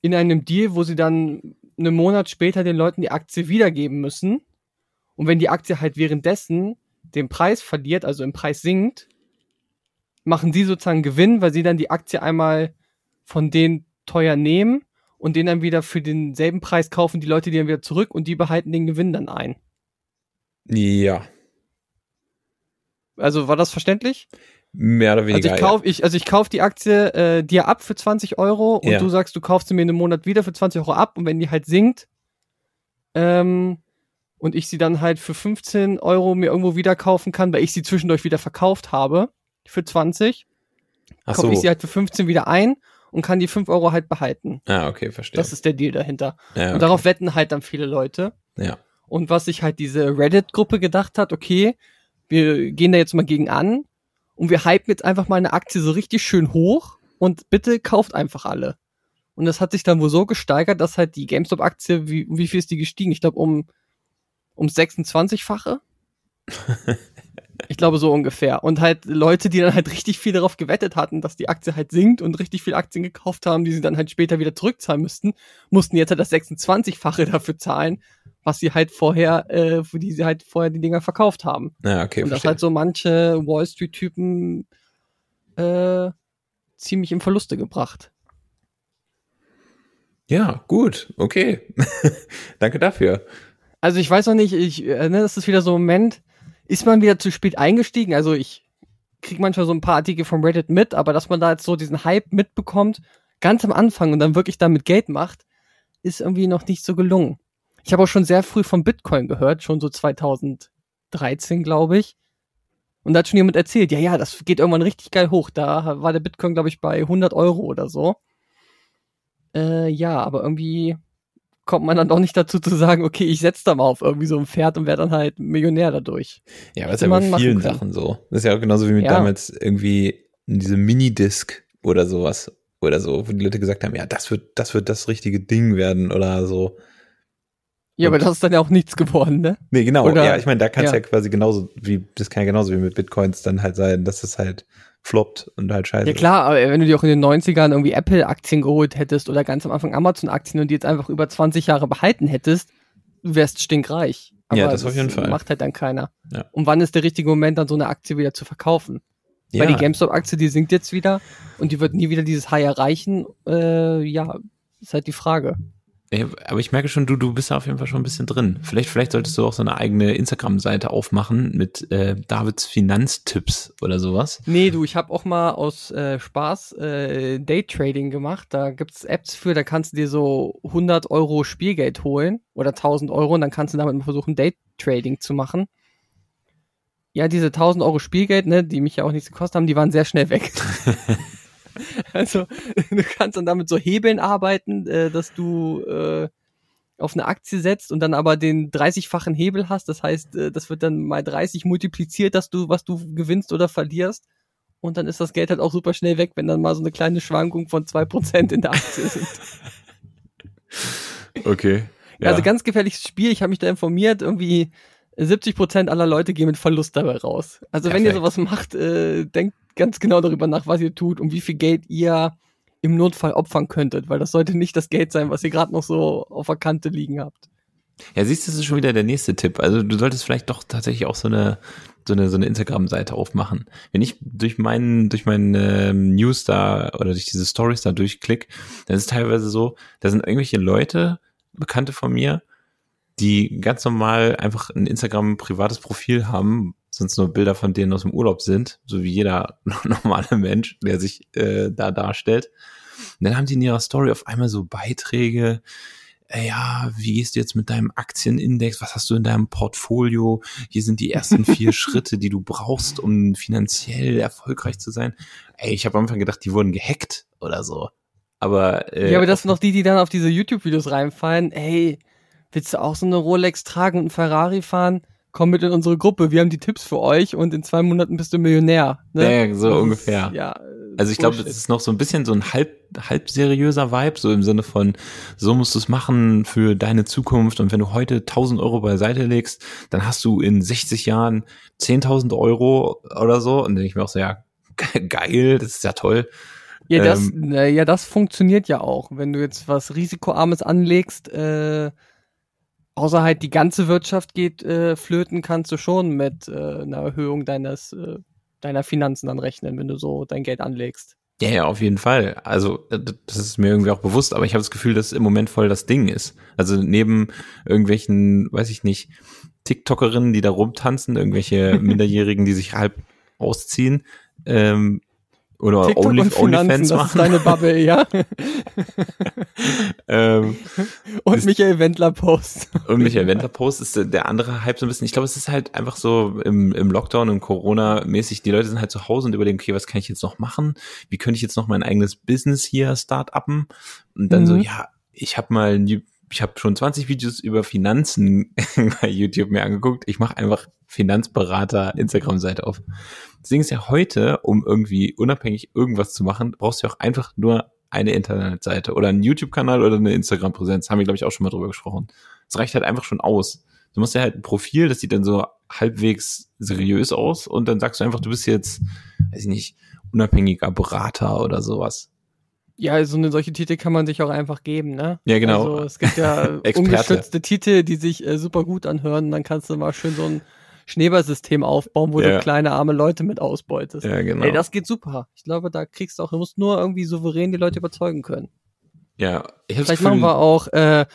in einem Deal, wo sie dann einen Monat später den Leuten die Aktie wiedergeben müssen. Und wenn die Aktie halt währenddessen den Preis verliert, also im Preis sinkt, machen sie sozusagen Gewinn, weil sie dann die Aktie einmal von denen teuer nehmen und den dann wieder für denselben Preis kaufen die Leute die dann wieder zurück und die behalten den Gewinn dann ein. Ja. Also war das verständlich? Mehr oder weniger. Also ich kauf, ich, also ich kauf die Aktie äh, dir ab für 20 Euro und Ja. du sagst, du kaufst sie mir in einem Monat wieder für 20 Euro ab und wenn die halt sinkt, ähm, und ich sie dann halt für 15 Euro mir irgendwo wieder kaufen kann, weil ich sie zwischendurch wieder verkauft habe, für 20, ja. Ach kaufe so. ich sie halt für 15 wieder ein und kann die 5 Euro halt behalten. ah, okay, verstehe. Das ist der Deal dahinter. ja, okay. Und darauf wetten halt dann viele Leute. ja. Und was sich halt diese Reddit-Gruppe gedacht hat, okay, wir gehen da jetzt mal gegen an und wir hypen jetzt einfach mal eine Aktie so richtig schön hoch und bitte kauft einfach alle. Und das hat sich dann wohl so gesteigert, dass halt die GameStop-Aktie, wie, wie viel ist die gestiegen? Ich glaube um, um 26-fache. ich glaube so ungefähr. Und halt Leute, die dann halt richtig viel darauf gewettet hatten, dass die Aktie halt sinkt und richtig viel Aktien gekauft haben, die sie dann halt später wieder zurückzahlen müssten, mussten jetzt halt das 26-fache dafür zahlen, was sie halt vorher, äh, für die sie halt vorher die Dinger verkauft haben. Ja, okay, und das verstehe. halt so manche Wall Street-Typen äh, ziemlich in Verluste gebracht. ja, gut, okay. Danke dafür. Also ich weiß noch nicht, ich, äh, ne, das ist wieder so ein Moment, ist man wieder zu spät eingestiegen? Also ich krieg manchmal so ein paar Artikel vom Reddit mit, aber dass man da jetzt so diesen Hype mitbekommt, ganz am Anfang und dann wirklich damit Geld macht, ist irgendwie noch nicht so gelungen. Ich habe auch schon sehr früh von Bitcoin gehört, schon so 2013, glaube ich. Und da hat schon jemand erzählt, ja, ja, das geht irgendwann richtig geil hoch. Da war der Bitcoin, glaube ich, bei 100 Euro oder so. Äh, ja, aber irgendwie kommt man dann doch nicht dazu zu sagen, okay, ich setze da mal auf irgendwie so ein Pferd und werde dann halt Millionär dadurch. Ja, aber das ist ja bei vielen. Sachen so. Das ist ja auch genauso wie mit Ja. damals irgendwie diese Minidisc oder sowas. Oder so, wo die Leute gesagt haben, ja, das wird, das wird das richtige Ding werden oder so. Ja, Und- aber das ist dann ja auch nichts geworden, ne? Nee, genau. Oder- ja, ich meine, da kann es ja. ja. quasi genauso wie, das kann ja genauso wie mit Bitcoins dann halt sein, dass es halt floppt und halt scheiße. Ja klar, aber wenn du dir auch in den 90ern irgendwie Apple-Aktien geholt hättest oder ganz am Anfang Amazon-Aktien und die jetzt einfach über 20 Jahre behalten hättest, du wärst stinkreich. Aber Ja, das auf jeden Fall. macht halt dann keiner. Ja. Und wann ist der richtige Moment, dann so eine Aktie wieder zu verkaufen? Weil die GameStop-Aktie, die sinkt jetzt wieder und die wird nie wieder dieses High erreichen. Äh, ja, ist halt die Frage. Ja, aber ich merke schon, du, du bist da auf jeden Fall schon ein bisschen drin. Vielleicht, vielleicht solltest du auch so eine eigene Instagram-Seite aufmachen mit äh, Davids Finanztipps oder sowas. Nee, du, ich habe auch mal aus äh, Spaß äh, Daytrading gemacht. Da gibt's Apps für, da kannst du dir so 100 Euro Spielgeld holen oder 1000 Euro und dann kannst du damit mal versuchen, Daytrading zu machen. Ja, diese 1000 Euro Spielgeld, ne, die mich ja auch nichts gekostet haben, die waren sehr schnell weg. also du kannst dann damit so Hebeln arbeiten, äh, dass du äh, auf eine Aktie setzt und dann aber den 30-fachen Hebel hast. Das heißt, äh, das wird dann mal 30 multipliziert, dass du, was du gewinnst oder verlierst. Und dann ist das Geld halt auch super schnell weg, wenn dann mal so eine kleine Schwankung von 2% in der Aktie sind. Okay. Ja. Also ganz gefährliches Spiel. Ich habe mich da informiert. Irgendwie 70 Prozent aller Leute gehen mit Verlust dabei raus. Also wenn ihr Perfekt. sowas macht, äh, denkt ganz genau darüber nach, was ihr tut und wie viel Geld ihr im Notfall opfern könntet, weil das sollte nicht das Geld sein, was ihr gerade noch so auf der Kante liegen habt. Ja, siehst du, das ist schon wieder der nächste Tipp. Also du solltest vielleicht doch tatsächlich auch so eine so eine so eine Instagram-Seite aufmachen. Wenn ich durch meinen durch meinen ähm, News da oder durch diese Stories da durchklick, dann ist es teilweise so, da sind irgendwelche Leute, Bekannte von mir, die ganz normal einfach ein Instagram privates Profil haben, sonst nur Bilder von denen aus dem Urlaub sind, so wie jeder normale Mensch, der sich äh, da darstellt. Und dann haben die in ihrer Story auf einmal so Beiträge, äh, ja, wie gehst du jetzt mit deinem Aktienindex? Was hast du in deinem Portfolio? Hier sind die ersten vier Schritte, die du brauchst, um finanziell erfolgreich zu sein. Ey, ich habe am Anfang gedacht, die wurden gehackt oder so. Aber, äh, ja, aber das sind noch die, die dann auf diese YouTube-Videos reinfallen. Hey, willst du auch so eine Rolex tragen und einen Ferrari fahren? Komm mit in unsere Gruppe, wir haben die Tipps für euch und in zwei Monaten bist du Millionär. Ne? Ja, so Das ist- ungefähr. Ja, äh, Also ich glaube, das ist noch so ein bisschen so ein halb, halb seriöser Vibe, so im Sinne von, so musst du es machen für deine Zukunft und wenn du heute 1000 Euro beiseite legst, dann hast du in 60 Jahren 10.000 Euro oder so und dann denke ich mir auch so, ja, ge- geil, das ist ja toll. Ja, das, Ähm, ja, das funktioniert ja auch. Wenn du jetzt was Risikoarmes anlegst, äh, außer halt die ganze Wirtschaft geht äh, flöten, kannst du schon mit äh, einer Erhöhung deines äh, deiner Finanzen dann rechnen, wenn du so dein Geld anlegst. Ja, ja, auf jeden Fall. Also äh, das ist mir irgendwie auch bewusst, aber ich habe das Gefühl, dass im Moment voll das Ding ist. Also neben irgendwelchen, weiß ich nicht, TikTokerinnen, die da rumtanzen, irgendwelche Minderjährigen, die sich halb ausziehen, ähm, oder TikTok Only, und OnlyFans Finanzen, das ist machen. deine Bubble, ja. ähm, Und Michael Wendler Post. und Michael Wendler Post ist der- der andere Hype so ein bisschen. Ich glaube, es ist halt einfach so im, im Lockdown und Corona-mäßig, die Leute sind halt zu Hause und überlegen, okay, was kann ich jetzt noch machen? Wie könnte ich jetzt noch mein eigenes Business hier start-uppen? Und dann so, Mhm. ja, ich habe mal, ein ich habe schon 20 Videos über Finanzen bei YouTube mir angeguckt. Ich mache einfach Finanzberater Instagram-Seite auf. Das Ding ist ja heute, um irgendwie unabhängig irgendwas zu machen, brauchst du ja auch einfach nur eine Internetseite oder einen YouTube-Kanal oder eine Instagram-Präsenz. Haben wir, glaube ich, auch schon mal drüber gesprochen. Das reicht halt einfach schon aus. Du musst ja halt ein Profil, das sieht dann so halbwegs seriös aus und dann sagst du einfach, du bist jetzt, weiß ich nicht, unabhängiger Berater oder sowas. Ja, so eine solche Titel kann man sich auch einfach geben, ne? Ja, genau. Also es gibt ja ungeschützte Titel, die sich äh, super gut anhören. Dann kannst du mal schön so ein Schneeballsystem aufbauen, wo Ja. du kleine arme Leute mit ausbeutest. Ja, genau. Ey, das geht super. Ich glaube, da kriegst du auch, du musst nur irgendwie souverän die Leute überzeugen können. ja, ich hab's Vielleicht machen wir auch äh,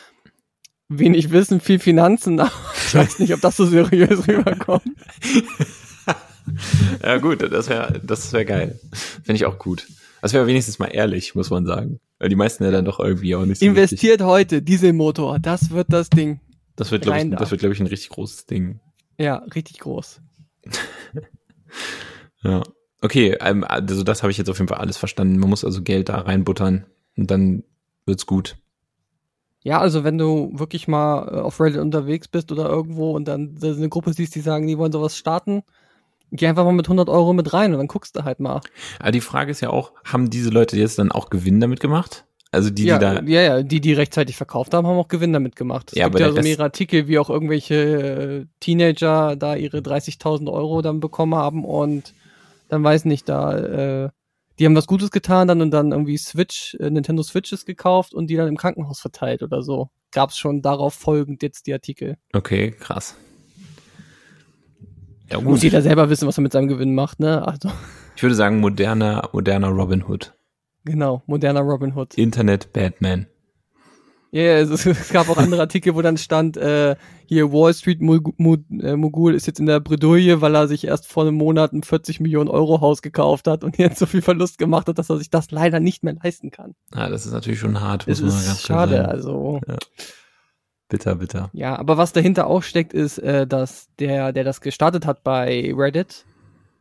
wenig Wissen, viel Finanzen. ich weiß nicht, ob das so seriös rüberkommt. ja gut, das wäre das wär geil. Finde ich auch gut. Das wäre wenigstens mal ehrlich, muss man sagen. Weil die meisten ja dann doch irgendwie auch nicht so richtig. Investiert heute Dieselmotor, das wird das Ding. Das wird, glaube ich, das wird, glaube ich, ein richtig großes Ding. Ja, richtig groß. Ja. Okay, ähm, also das habe ich jetzt auf jeden Fall alles verstanden. Man muss also Geld da reinbuttern und dann wird's gut. Ja, also wenn du wirklich mal äh, auf Reddit unterwegs bist oder irgendwo und dann da eine Gruppe siehst, die sagen, die wollen sowas starten, geh einfach mal mit 100 Euro mit rein und dann guckst du halt mal. Aber die Frage ist ja auch, haben diese Leute jetzt dann auch Gewinn damit gemacht? Also die, ja, die da, ja, ja, die, die rechtzeitig verkauft haben, haben auch Gewinn damit gemacht. Es Ja, gibt aber ja so mehrere Artikel, wie auch irgendwelche äh, Teenager da ihre 30.000 Euro dann bekommen haben und dann weiß nicht, da, äh, die haben was Gutes getan dann und dann irgendwie Switch, äh, Nintendo Switches gekauft und die dann im Krankenhaus verteilt oder so. Gab's schon darauf folgend jetzt die Artikel. okay, krass. Ja Muss gut, jeder selber wissen, was er mit seinem Gewinn macht, ne? Also, Ich würde sagen, moderner, moderner Robin Hood. Genau, moderner Robin Hood. Internet Batman. Ja, ja, es, es gab auch andere Artikel, wo dann stand, äh, hier Wall Street Mug- äh, Mogul ist jetzt in der Bredouille, weil er sich erst vor einem Monat ein 40 Millionen Euro Haus gekauft hat und jetzt so viel Verlust gemacht hat, dass er sich das leider nicht mehr leisten kann. Ah, das ist natürlich schon hart, muss Es man ganz klar schade, sagen. also. Bitter, bitter. Ja, aber was dahinter auch steckt, ist, äh, dass der, der das gestartet hat bei Reddit,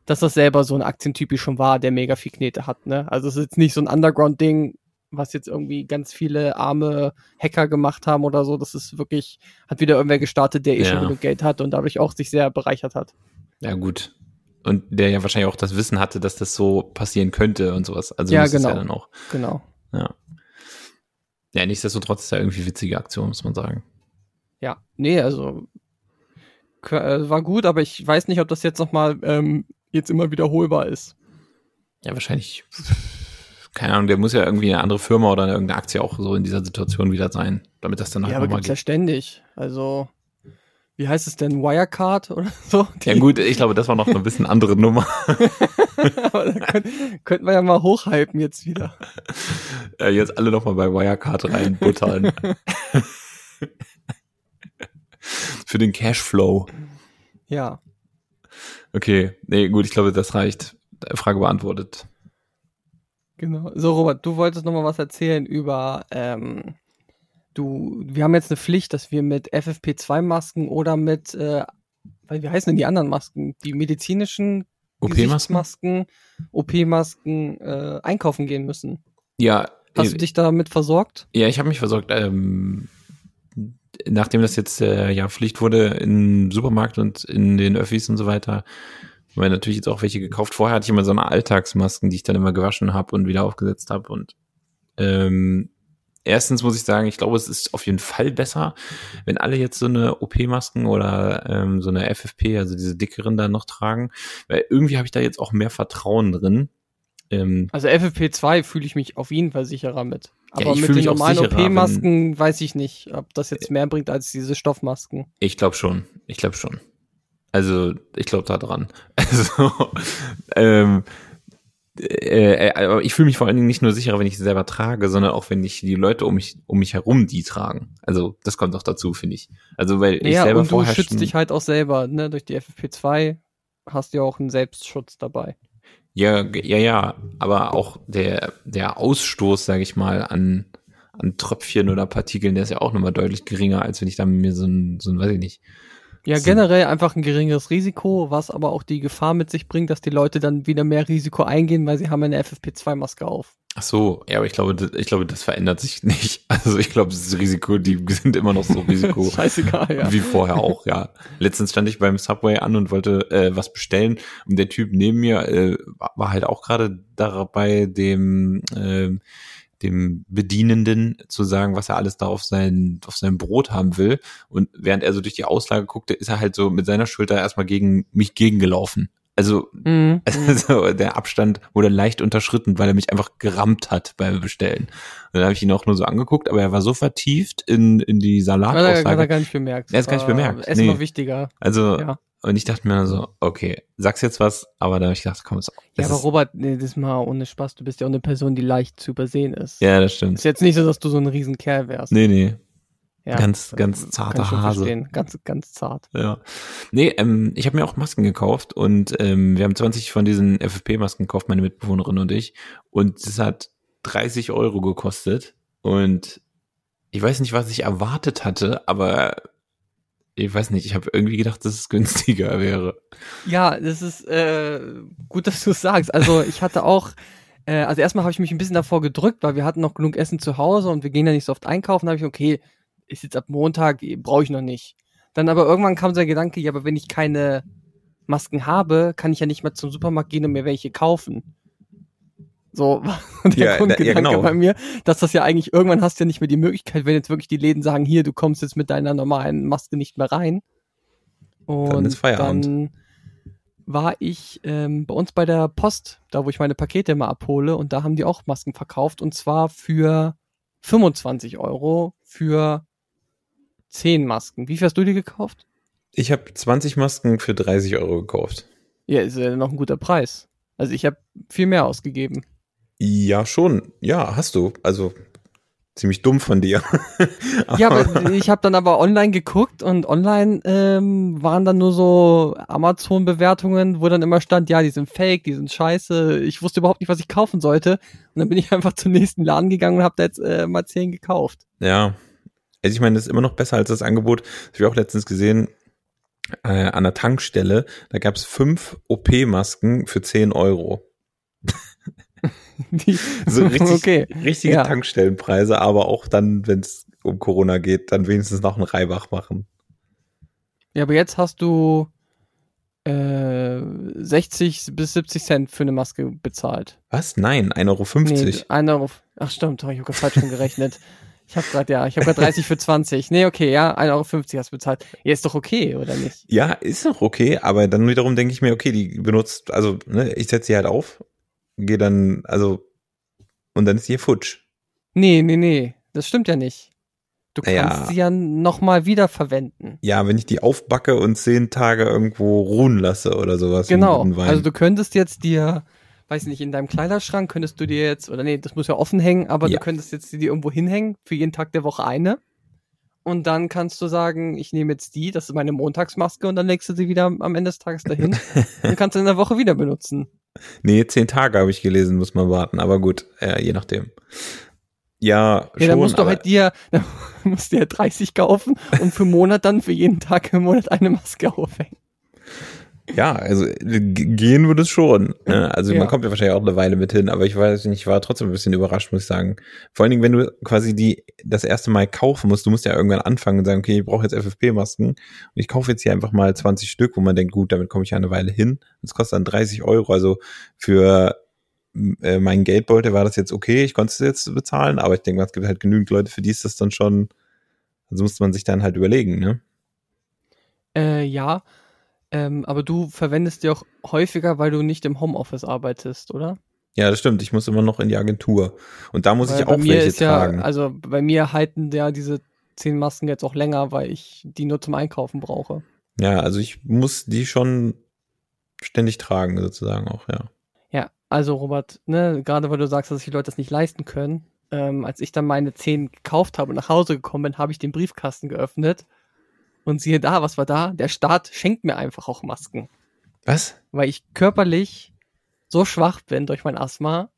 dass das selber so ein Aktientypi schon war, der mega viel Knete hat, ne? Also es ist jetzt nicht so ein Underground-Ding, was jetzt irgendwie ganz viele arme Hacker gemacht haben oder so. Das ist wirklich, hat wieder irgendwer gestartet, der eh Ja. schon genug Geld hat und dadurch auch sich sehr bereichert hat. Ja, gut. Und der ja wahrscheinlich auch das Wissen hatte, dass das so passieren könnte und sowas. Also Ja, genau. ja dann auch. Genau. Ja. Ja, nichtsdestotrotz ist ja irgendwie witzige Aktion, muss man sagen. Ja, nee, also äh, war gut, aber ich weiß nicht, ob das jetzt nochmal ähm, jetzt immer wiederholbar ist. Ja, wahrscheinlich, keine Ahnung, der muss ja irgendwie eine andere Firma oder irgendeine Aktie auch so in dieser Situation wieder sein, damit das dann Ja, nachher aber nochmal gibt's ja geht. ständig. Also, wie heißt es denn? Wirecard oder so? Ja gut, ich glaube, das war noch eine bisschen andere Nummer. aber da können, könnten wir ja mal hochhypen jetzt wieder. Äh, jetzt alle nochmal bei Wirecard reinbuttern. Für den Cashflow. Ja. Okay, nee, gut, ich glaube, das reicht. Frage beantwortet. Genau. So, Robert, du wolltest noch mal was erzählen über, ähm, du, wir haben jetzt eine Pflicht, dass wir mit FFP2-Masken oder mit, äh, weil wie heißen denn die anderen Masken? Die medizinischen OP-Masken? OP-Masken äh, einkaufen gehen müssen. Ja, Hast du dich damit versorgt? Ja, ich habe mich versorgt. Ähm, nachdem das jetzt äh, ja Pflicht wurde im Supermarkt und in den Öffis und so weiter, haben wir natürlich jetzt auch welche gekauft. Vorher hatte ich immer so eine Alltagsmasken, die ich dann immer gewaschen habe und wieder aufgesetzt habe. Und ähm, erstens muss ich sagen, ich glaube, es ist auf jeden Fall besser, wenn alle jetzt so eine OP-Masken oder ähm, so eine FFP, also diese dickeren da noch tragen, weil irgendwie habe ich da jetzt auch mehr Vertrauen drin. Ähm, Also FFP2 fühle ich mich auf jeden Fall sicherer mit. Ja, Aber ich mit den normalen OP-Masken weiß ich nicht, ob das jetzt mehr bringt als diese Stoffmasken. Ich glaube schon. Ich glaube schon. Also, ich glaube da dran. Also, ähm, äh, äh, aber ich fühle mich vor allen Dingen nicht nur sicherer, wenn ich sie selber trage, sondern auch, wenn ich die Leute um mich, um mich herum die tragen. Also, das kommt auch dazu, finde ich. Also, weil ich ja, selber und du schützt dich halt auch selber, ne? Durch die FFP2 hast du ja auch einen Selbstschutz dabei. Ja, ja, ja, aber auch der, der Ausstoß, sage ich mal, an, an Tröpfchen oder Partikeln, der ist ja auch nochmal deutlich geringer, als wenn ich da mir so ein, so ein, weiß ich nicht. Ja, generell einfach ein geringeres Risiko, was aber auch die Gefahr mit sich bringt, dass die Leute dann wieder mehr Risiko eingehen, weil sie haben eine FFP2-Maske auf. Ach so, ja, aber ich glaube, das, ich glaube, das verändert sich nicht. Also ich glaube, das Risiko, die sind immer noch so Risiko. Scheißegal, ja. Wie vorher auch, ja. Letztens stand ich beim Subway an und wollte äh, was bestellen und der Typ neben mir äh, war halt auch gerade dabei, dem ähm, dem Bedienenden zu sagen, was er alles da auf sein, auf sein Brot haben will. Und während er so durch die Auslage guckte, ist er halt so mit seiner Schulter erstmal gegen mich gegengelaufen. Also, Mhm. also der Abstand wurde leicht unterschritten, weil er mich einfach gerammt hat beim Bestellen. Und dann habe ich ihn auch nur so angeguckt, aber er war so vertieft in, in die Hat er, hat er Salataussage. gar nicht bemerkt. Er hat's gar nicht War bemerkt, Essen nee. noch wichtiger. Also, Ja. Und ich dachte mir so, okay, sag's jetzt was, aber da habe ich gedacht, komm, es Ja, aber ist, Robert, nee, das ist mal ohne Spaß. Du bist ja auch eine Person, die leicht zu übersehen ist. Ja, das stimmt. Ist jetzt nicht so, dass du so ein riesen Kerl wärst. Nee, nee. ja, ganz- das ganz zarter Hase. verstehen. Ganz, ganz zart. Ja. Nee, ähm, ich habe mir auch Masken gekauft und ähm, wir haben 20 von diesen FFP-Masken gekauft, meine Mitbewohnerin und ich. Und es hat 30 Euro gekostet. Und ich weiß nicht, was ich erwartet hatte, aber ich weiß nicht, ich habe irgendwie gedacht, dass es günstiger wäre. Ja, das ist äh, gut, dass du es sagst. Also ich hatte auch, äh, also erstmal habe ich mich ein bisschen davor gedrückt, weil wir hatten noch genug Essen zu Hause und wir gehen ja nicht so oft einkaufen. Da habe ich, okay, ist jetzt ab Montag, brauche ich noch nicht. Dann aber irgendwann kam so der Gedanke, ja, aber wenn ich keine Masken habe, kann ich ja nicht mehr zum Supermarkt gehen und mir welche kaufen. So war der Ja, da- Grundgedanke ja, genau. bei mir, dass das ja eigentlich irgendwann hast du ja nicht mehr die Möglichkeit, wenn jetzt wirklich die Läden sagen, hier, du kommst jetzt mit deiner normalen Maske nicht mehr rein. Und Dann ist Feierabend. dann war ich ähm, bei uns bei der Post, da wo ich meine Pakete immer abhole, und da haben die auch Masken verkauft und zwar für 25 Euro für 10 Masken. Wie viel hast du dir gekauft? Ich habe 20 Masken für 30 Euro gekauft. Ja, ist ja noch ein guter Preis. Also ich habe viel mehr ausgegeben. Ja, schon. Ja, hast du. Also ziemlich dumm von dir. Ja, aber ich habe dann aber online geguckt und online ähm, waren dann nur so Amazon-Bewertungen, wo dann immer stand, ja, die sind fake, die sind scheiße. Ich wusste überhaupt nicht, was ich kaufen sollte. Und dann bin ich einfach zum nächsten Laden gegangen und habe da jetzt äh, mal 10 gekauft. Ja. Also ich meine, das ist immer noch besser als das Angebot. Das habe ich auch letztens gesehen äh, an der Tankstelle. Da gab es fünf OP-Masken für 10 Euro. Die, So richtig, okay. richtige Ja. Tankstellenpreise, aber auch dann, wenn es um Corona geht, dann wenigstens noch einen Reibach machen. Ja, aber jetzt hast du äh, 60 bis 70 Cent für eine Maske bezahlt. Was? Nein, 1,50 Euro. Nee, ein Euro. Ach stimmt, hab ich habe gerade falsch rum gerechnet. Ich habe gerade, ja, ich habe gerade 30 für 20. Nee, okay, ja, 1,50 Euro hast du bezahlt. Ja, ist doch okay, oder nicht? Ja, ist noch okay, aber dann wiederum denke ich mir, okay, die benutzt, also ne, ich setze sie halt auf, gehe dann, also und dann ist sie hier futsch. Nee, nee, nee, das stimmt ja nicht. Du kannst Ja. sie ja nochmal wiederverwenden. Ja, wenn ich die aufbacke und zehn Tage irgendwo ruhen lasse oder sowas. Genau. Also du könntest jetzt dir, weiß nicht, in deinem Kleiderschrank könntest du dir jetzt, oder nee, das muss ja offen hängen, aber Ja. du könntest jetzt die irgendwo hinhängen, für jeden Tag der Woche eine. Und dann kannst du sagen, ich nehme jetzt die, das ist meine Montagsmaske und dann legst du sie wieder am Ende des Tages dahin und kannst sie in der Woche wieder benutzen. Nee, zehn Tage habe ich gelesen, muss man warten, aber gut, äh, je nachdem. Ja, Ja, schon, dann musst du halt dir, dann musst du dir 30 kaufen und für einen Monat dann für jeden Tag im Monat eine Maske aufhängen. Ja, also äh, gehen würde es schon. Ne? Also Ja. man kommt ja wahrscheinlich auch eine Weile mit hin, aber ich weiß nicht, ich war trotzdem ein bisschen überrascht, muss ich sagen. Vor allen Dingen, wenn du quasi die das erste Mal kaufen musst, du musst ja irgendwann anfangen und sagen, okay, ich brauche jetzt FFP-Masken und ich kaufe jetzt hier einfach mal 20 Stück, wo man denkt, gut, damit komme ich ja eine Weile hin. Das kostet dann 30 Euro, also für äh, meinen Geldbeutel war das jetzt okay, ich konnte es jetzt bezahlen, aber ich denke mal, es gibt halt genügend Leute, für die ist das dann schon, also musste man sich dann halt überlegen, ne? Äh, ja, ähm, aber du verwendest die auch häufiger, weil du nicht im Homeoffice arbeitest, oder? Ja, das stimmt, ich muss immer noch in die Agentur und da muss Weil ich bei auch mir welche ist ja, tragen. also bei mir halten ja diese zehn Masken jetzt auch länger, weil ich die nur zum Einkaufen brauche. Ja, also ich muss die schon ständig tragen, sozusagen auch, ja. Ja, also Robert, ne, gerade weil du sagst, dass sich die Leute das nicht leisten können, ähm, als ich dann meine zehn gekauft habe und nach Hause gekommen bin, habe ich den Briefkasten geöffnet und siehe da, was war da? Der Staat schenkt mir einfach auch Masken, Was? weil ich körperlich so schwach bin durch mein Asthma,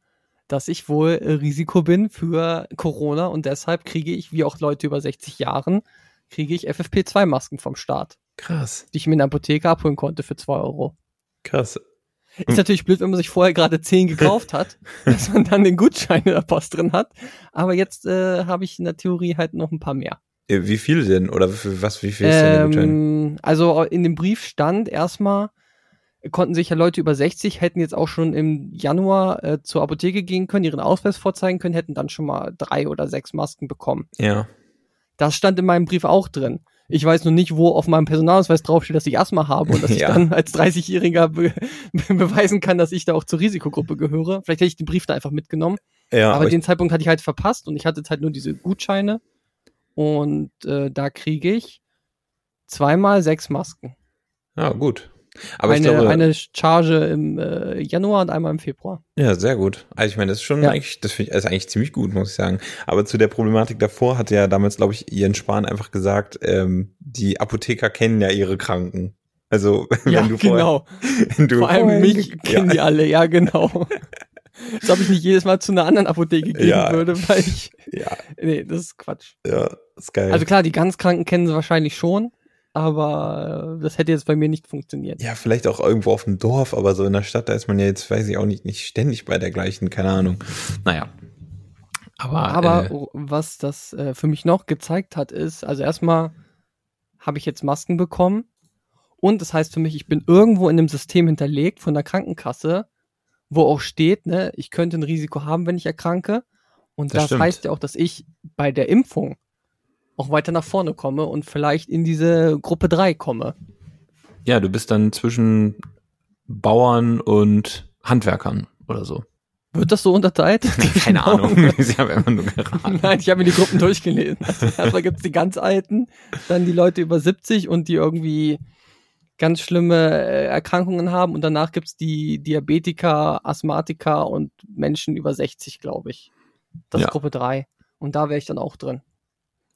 dass ich wohl Risiko bin für Corona und deshalb kriege ich, wie auch Leute über 60 Jahren, kriege ich FFP2-Masken vom Staat, Krass, die ich mir in der Apotheke abholen konnte für 2 Euro. krass. Ist natürlich blöd, wenn man sich vorher gerade 10 gekauft hat, dass man dann den Gutschein in der Post drin hat. Aber jetzt äh, habe ich in der Theorie halt noch ein paar mehr. Äh, Wie viel denn? Oder wie, was, wie viel ist denn? Ähm, also in dem Brief stand erstmal, konnten sich ja Leute über 60, hätten jetzt auch schon im Januar äh, zur Apotheke gehen können, ihren Ausweis vorzeigen können, hätten dann schon mal drei oder sechs Masken bekommen. Ja. Das stand in meinem Brief auch drin. Ich weiß nur nicht, wo auf meinem Personalausweis draufsteht, dass ich Asthma habe und dass ich Ja. dann als 30-Jähriger be beweisen kann, dass ich da auch zur Risikogruppe gehöre. Vielleicht hätte ich den Brief da einfach mitgenommen. Ja, aber aber ich, den Zeitpunkt hatte ich halt verpasst und ich hatte jetzt halt nur diese Gutscheine. Und äh, da kriege ich zweimal sechs Masken. ja, gut. Aber eine, glaube, eine Charge im äh, Januar und einmal im Februar. ja, sehr gut. Also ich meine, das ist schon Ja. eigentlich, das finde ich, ist eigentlich ziemlich gut, muss ich sagen. Aber zu der Problematik davor hatte ja damals, glaube ich, Jens Spahn einfach gesagt, ähm, die Apotheker kennen ja ihre Kranken. Also, wenn du vorher, genau. wenn du Vor allem mich kennen ja, die alle, ja, genau. Als ob ich nicht jedes Mal zu einer anderen Apotheke gehen Ja. würde, weil ich. ja, Nee, das ist Quatsch. ja, ist geil. Also klar, die ganz Kranken kennen sie wahrscheinlich schon, aber äh, das hätte jetzt bei mir nicht funktioniert. ja, vielleicht auch irgendwo auf dem Dorf, aber so in der Stadt, da ist man ja jetzt, weiß ich auch nicht, nicht ständig bei der gleichen, keine Ahnung. Naja. Aber, Aber äh, was das äh, für mich noch gezeigt hat, ist, also erstmal habe ich jetzt Masken bekommen und das heißt für mich, ich bin irgendwo in einem System hinterlegt von der Krankenkasse, wo auch steht, ne, ich könnte ein Risiko haben, wenn ich erkranke. Und Das das, heißt ja auch, dass ich bei der Impfung auch weiter nach vorne komme und vielleicht in diese Gruppe 3 komme. ja, du bist dann zwischen Bauern und Handwerkern oder so. Wird das so unterteilt? Keine Genau. Ahnung. Ich habe einfach nur geraten. Nein, ich habe mir die Gruppen durchgelesen. Also erstmal gibt's die ganz Alten, dann die Leute über 70 und die irgendwie, ganz schlimme äh, Erkrankungen haben und danach gibt's die Diabetiker, Asthmatiker und Menschen über 60, glaube ich. Das Ja. ist Gruppe 3. Und da wäre ich dann auch drin.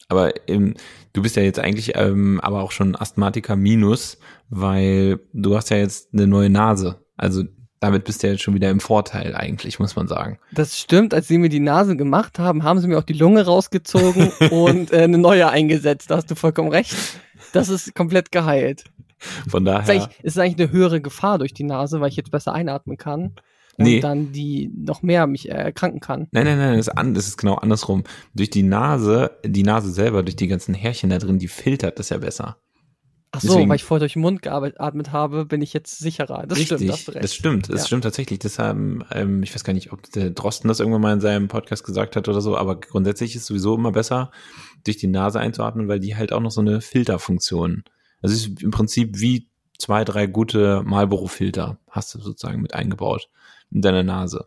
Aber ähm, du bist ja jetzt eigentlich ähm, aber auch schon Asthmatiker minus, weil du hast ja jetzt eine neue Nase. Also damit bist du ja jetzt schon wieder im Vorteil eigentlich, muss man sagen. Das stimmt, als sie mir die Nase gemacht haben, haben sie mir auch die Lunge rausgezogen und äh, eine neue eingesetzt. Da hast du vollkommen recht. Das ist komplett geheilt. Von Es ist, daher, eigentlich, es ist eigentlich eine höhere Gefahr durch die Nase, weil ich jetzt besser einatmen kann und Nee. dann die noch mehr mich äh, erkranken kann. nein, nein, nein, das ist, an, das ist genau andersrum. Durch die Nase, die Nase selber, durch die ganzen Härchen da drin, die filtert das ja besser. Ach so, Deswegen- weil ich vorher durch den Mund geatmet habe, bin ich jetzt sicherer. Das Richtig, stimmt, das stimmt, das Ja. stimmt tatsächlich. Das haben, ähm, ich weiß gar nicht, ob der Drosten das irgendwann mal in seinem Podcast gesagt hat oder so, aber grundsätzlich ist es sowieso immer besser, durch die Nase einzuatmen, weil die halt auch noch so eine Filterfunktion. Also es ist im Prinzip wie zwei, drei gute Marlboro-Filter hast du sozusagen mit eingebaut in deiner Nase.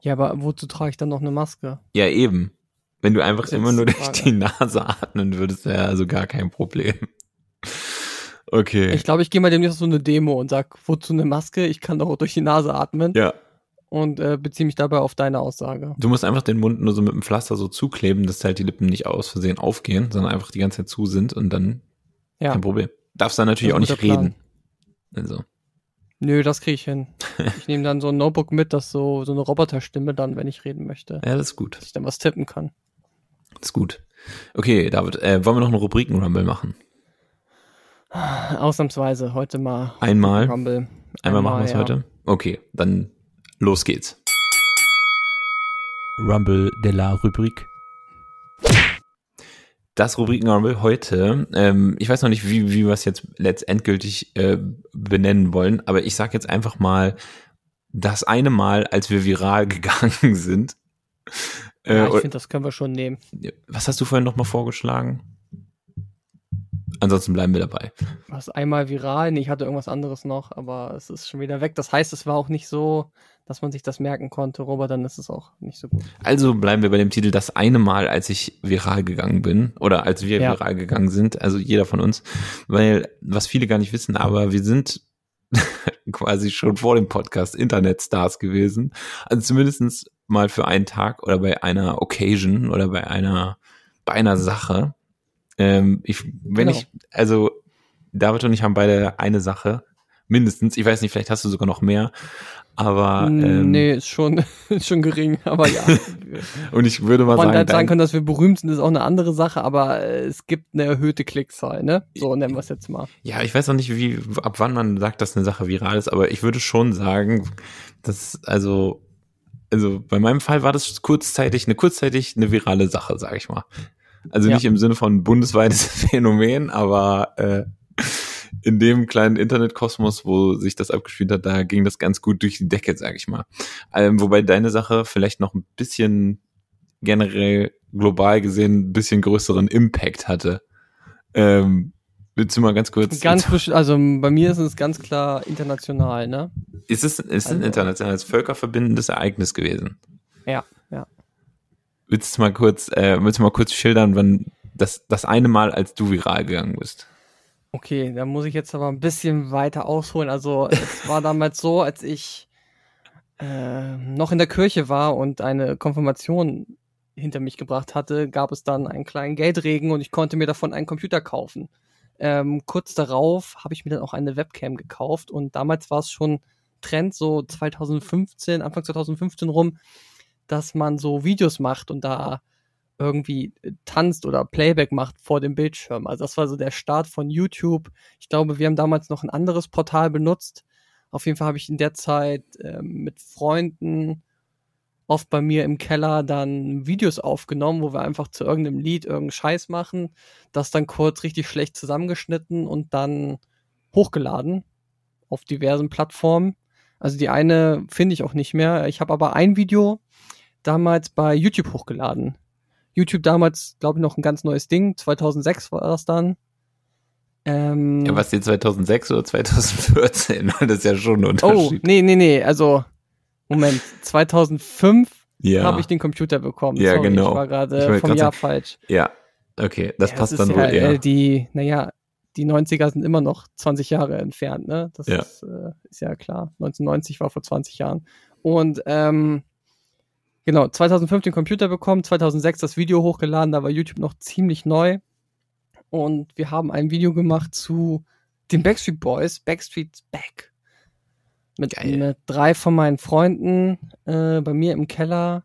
Ja, aber wozu trage ich dann noch eine Maske? Ja, eben. Wenn du einfach immer nur durch die Nase atmen würdest, wäre also gar kein Problem. Okay. Ich glaube, ich gehe mal demnächst auf so eine Demo und sag, wozu eine Maske? Ich kann doch auch durch die Nase atmen ja. und äh, beziehe mich dabei auf deine Aussage. Du musst einfach den Mund nur so mit dem Pflaster so zukleben, dass halt die Lippen nicht aus Versehen aufgehen, sondern einfach die ganze Zeit zu sind und dann Ja, kein Problem. Darfst dann natürlich auch nicht reden. Also, nö, das kriege ich hin. Ich nehme dann so ein Notebook mit, das so so eine Roboterstimme dann, wenn ich reden möchte, ja, das ist gut. dass ich dann was tippen kann. Das ist gut. Okay, David, äh, wollen wir noch einen Rubriken-Rumble machen? Ausnahmsweise heute mal Einmal? Rumble. Einmal machen wir es ja. heute? Okay, dann los geht's. Rumble de la Rubrik. Das Rubriken-Rumble heute, ähm, ich weiß noch nicht, wie, wie wir es jetzt letztendgültig äh, benennen wollen, aber ich sag jetzt einfach mal, das eine Mal, als wir viral gegangen sind. Äh, Ja, ich finde, das können wir schon nehmen. was hast du vorhin nochmal vorgeschlagen? Ansonsten bleiben wir dabei. Was einmal viral, nee, ich hatte irgendwas anderes noch, aber es ist schon wieder weg. Das heißt, es war auch nicht so, dass man sich das merken konnte, Robert, dann ist es auch nicht so gut. Also bleiben wir bei dem Titel das eine Mal, als ich viral gegangen bin oder als wir Ja. viral gegangen sind, also jeder von uns, weil was viele gar nicht wissen, aber wir sind quasi schon vor dem Podcast Internetstars gewesen, also zumindestens mal für einen Tag oder bei einer Occasion oder bei einer bei einer Sache. Ähm, ich, wenn Genau. ich, also David und ich haben beide eine Sache, mindestens. Ich weiß nicht, vielleicht hast du sogar noch mehr, aber ähm, nee, ist schon, ist schon gering, aber ja. und ich würde mal man sagen, halt sagen kann, dass wir berühmt sind, ist auch eine andere Sache, aber äh, es gibt eine erhöhte Klickzahl, ne? So nennen wir es jetzt mal. Ja, ich weiß noch nicht, wie, ab wann man sagt, dass eine Sache viral ist, aber ich würde schon sagen, dass, also, also bei meinem Fall war das kurzzeitig, eine kurzzeitig eine virale Sache, sag ich mal. Also Ja. nicht im Sinne von bundesweites Phänomen, aber äh, in dem kleinen Internetkosmos, wo sich das abgespielt hat, da ging das ganz gut durch die Decke, sag ich mal. Ähm, wobei deine Sache vielleicht noch ein bisschen generell global gesehen ein bisschen größeren Impact hatte. Ähm, willst du mal ganz kurz Ganz also bei mir ist es ganz klar international, ne? Ist es ist ein Also- internationales völkerverbindendes Ereignis gewesen? Ja, ja. Willst du mal kurz, äh, willst du mal kurz schildern, wann das, das eine Mal, als du viral gegangen bist? Okay, da muss ich jetzt aber ein bisschen weiter ausholen. Also es war damals so, als ich äh, noch in der Kirche war und eine Konfirmation hinter mich gebracht hatte, gab es dann einen kleinen Geldregen und ich konnte mir davon einen Computer kaufen. Ähm, kurz darauf habe ich mir dann auch eine Webcam gekauft und damals war es schon Trend, so 2015, Anfang 2015 rum, dass man so Videos macht und da irgendwie äh, tanzt oder Playback macht vor dem Bildschirm. Also das war so der Start von YouTube. Ich glaube, wir haben damals noch ein anderes Portal benutzt. Auf jeden Fall habe ich in der Zeit ähm, mit Freunden oft bei mir im Keller dann Videos aufgenommen, wo wir einfach zu irgendeinem Lied irgendeinen Scheiß machen, das dann kurz richtig schlecht zusammengeschnitten und dann hochgeladen auf diversen Plattformen. Also die eine finde ich auch nicht mehr. Ich habe aber ein Video damals bei YouTube hochgeladen. YouTube damals, glaube ich, noch ein ganz neues Ding. 2006 war das dann. Ähm, Ja, was jetzt 2006 oder 2014? Das ist ja schon ein oh, Unterschied. nee, nee, nee. Also, Moment. 2005 ja, habe ich den Computer bekommen. Ja, Sorry, genau. Ich war gerade vom Jahr sagen, falsch. ja, okay, das Ja, passt ist dann ja, wohl äh, eher. Die, naja, die 90er sind immer noch 20 Jahre entfernt, ne? Das Ja. Ist, äh, ist ja klar. 1990 war vor 20 Jahren. Und ähm, genau, 2005 den Computer bekommen, 2006 das Video hochgeladen, da war YouTube noch ziemlich neu. Und wir haben ein Video gemacht zu den Backstreet Boys, Backstreet's Back. Mit, mit drei von meinen Freunden äh, bei mir im Keller.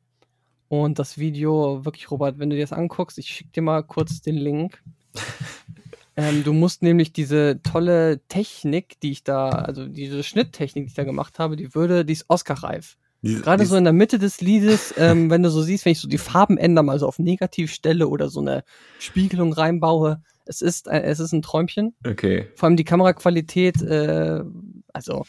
Und das Video, wirklich, Robert, wenn du dir das anguckst, ich schick dir mal kurz den Link. ähm, du musst nämlich diese tolle Technik, die ich da, also diese Schnitttechnik, die ich da gemacht habe, die würde, die ist Oscar-reif. Gerade so in der Mitte des Liedes, ähm, wenn du so siehst, wenn ich so die Farben ändere, mal so auf Negativ stelle oder so eine Spiegelung reinbaue, es ist, ein- es ist ein Träumchen. Okay. Vor allem die Kameraqualität, äh, also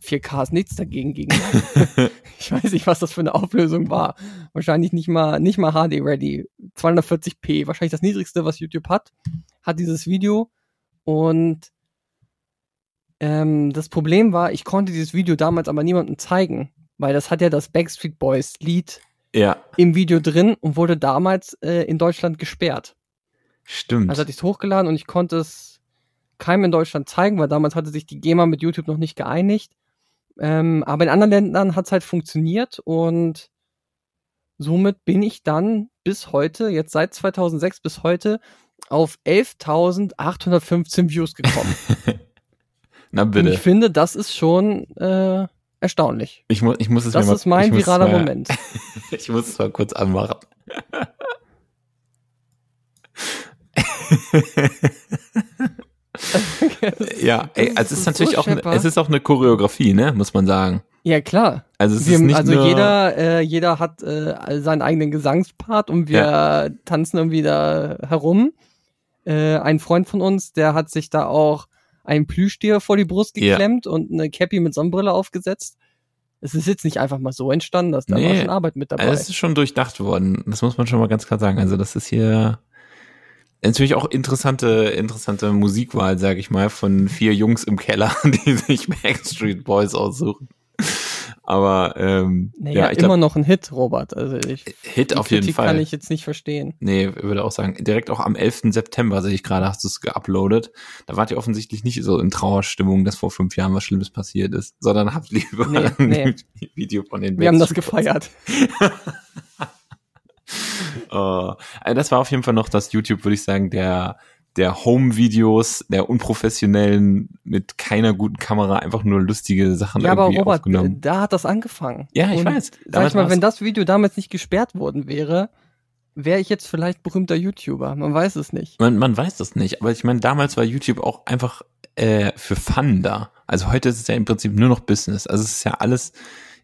4K ist nichts dagegen gegen. ich weiß nicht, was das für eine Auflösung war. Wahrscheinlich nicht mal, nicht mal HD ready. 240p, wahrscheinlich das niedrigste, was YouTube hat, hat dieses Video. Und ähm, das Problem war, ich konnte dieses Video damals aber niemandem zeigen, weil das hat ja das Backstreet Boys Lied Ja, im Video drin und wurde damals äh, in Deutschland gesperrt. stimmt. Also hatte ich es hochgeladen und ich konnte es keinem in Deutschland zeigen, weil damals hatte sich die GEMA mit YouTube noch nicht geeinigt. Ähm, aber in anderen Ländern hat es halt funktioniert und somit bin ich dann bis heute, jetzt seit 2006 bis heute, auf 11.815 Views gekommen. Na und bitte. ich finde, das ist schon äh, erstaunlich. Ich, mu ich muss es Das mir mal, ist mein viraler mal, Moment. Ich muss es mal kurz anmachen. ja, ey, also es ist natürlich so auch, eine, schepper. es ist auch eine Choreografie, ne, muss man sagen. Ja, klar. Also es Wir, ist nicht also nur, jeder, äh, jeder hat äh, seinen eigenen Gesangspart und wir tanzen irgendwie da herum. Äh, ein Freund von uns, der hat sich da auch ein Plüschtier vor die Brust Ja. geklemmt und eine Cappy mit Sonnenbrille aufgesetzt. Es ist jetzt nicht einfach mal so entstanden, dass da Nee. war schon Arbeit mit dabei. also es ist schon durchdacht worden. Das muss man schon mal ganz klar sagen. Also das ist hier natürlich auch interessante, interessante Musikwahl, sage ich mal, von vier Jungs im Keller, die sich Backstreet Boys aussuchen. Aber ähm, naja, ja, ich immer glaube, noch ein Hit, Robert. Also ich, Hit auf jeden Kritik Fall. kann ich jetzt nicht verstehen. Nee, würde auch sagen, direkt auch am 11. September, sehe ich gerade, hast du es geuploadet. Da wart ihr offensichtlich nicht so in Trauerstimmung, dass vor fünf Jahren was Schlimmes passiert ist, sondern habt lieber Nee, ein nee. Video von den Wir haben das gefeiert. Oh, also das war auf jeden Fall noch das YouTube, würde ich sagen, der der Home-Videos, der unprofessionellen, mit keiner guten Kamera, einfach nur lustige Sachen Ja, aber irgendwie Robert, aufgenommen. da hat das angefangen. Ja, ich Und weiß. Sag ich mal, wenn das Video damals nicht gesperrt worden wäre, wäre ich jetzt vielleicht berühmter YouTuber. Man weiß es nicht. Man, man weiß das nicht, aber ich meine, damals war YouTube auch einfach äh, für Fun da. Also heute ist es ja im Prinzip nur noch Business. Also es ist ja alles,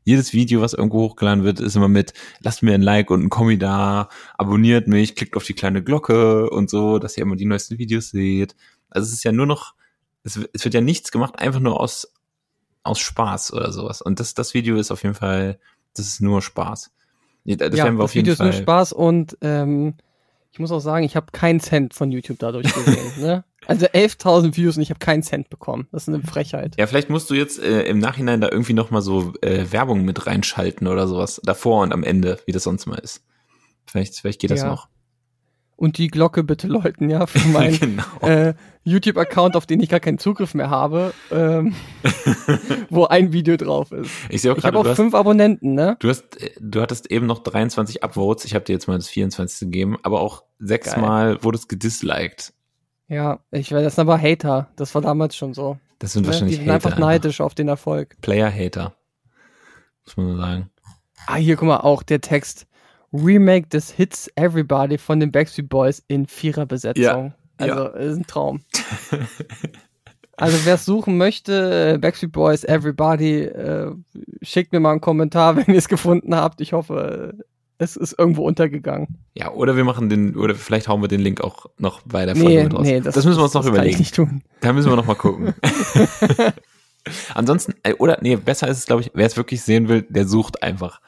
jedes Video, was irgendwo hochgeladen wird, ist immer mit, lasst mir ein Like und ein Kommi da, abonniert mich, klickt auf die kleine Glocke und so, dass ihr immer die neuesten Videos seht. Also es ist ja nur noch, es, es wird ja nichts gemacht, einfach nur aus, aus Spaß oder sowas. Und das, das Video ist auf jeden Fall, das ist nur Spaß. Das ja, werden wir auf jeden Video ist Fall. nur Spaß und ähm, ich muss auch sagen, ich habe keinen Cent von YouTube dadurch gesehen. ne? Also 11.000 Views und ich habe keinen Cent bekommen. Das ist eine Frechheit. Ja, vielleicht musst du jetzt äh, im Nachhinein da irgendwie noch mal so äh, Werbung mit reinschalten oder sowas. Davor und am Ende, wie das sonst mal ist. Vielleicht, vielleicht geht das Ja. noch. Und die Glocke bitte läuten, ja, für meinen genau. äh, YouTube-Account, auf den ich gar keinen Zugriff mehr habe, ähm, wo ein Video drauf ist. Ich sehe auch Ich habe gerade, auch du, hast- fünf Abonnenten, ne? du, hast, äh, du hattest eben noch 23 Upvotes. Ich habe dir jetzt mal das 24. gegeben, aber auch sechsmal wurde es gedisliked. Ja, ich weiß, das sind aber Hater. Das war damals schon so. Das sind Ne? Die wahrscheinlich sind Hater. einfach neidisch auf den Erfolg. Player-Hater. Muss man so sagen. Ah, hier, guck mal, auch der Text. Remake des Hits Everybody von den Backstreet Boys in Viererbesetzung. Ja, Also, ja. ist ein Traum. also, wer es suchen möchte, äh, Backstreet Boys Everybody, äh, schickt mir mal einen Kommentar, wenn ihr es gefunden habt. Ich hoffe, äh, es ist irgendwo untergegangen. Ja, oder wir machen den, oder vielleicht hauen wir den Link auch noch bei der Folge Nee, mit raus. nee, das, müssen wir uns noch das kann ich überlegen. nicht tun. Da müssen wir noch mal gucken. Ansonsten, äh, oder nee, besser ist es, glaube ich, wer es wirklich sehen will, der sucht einfach.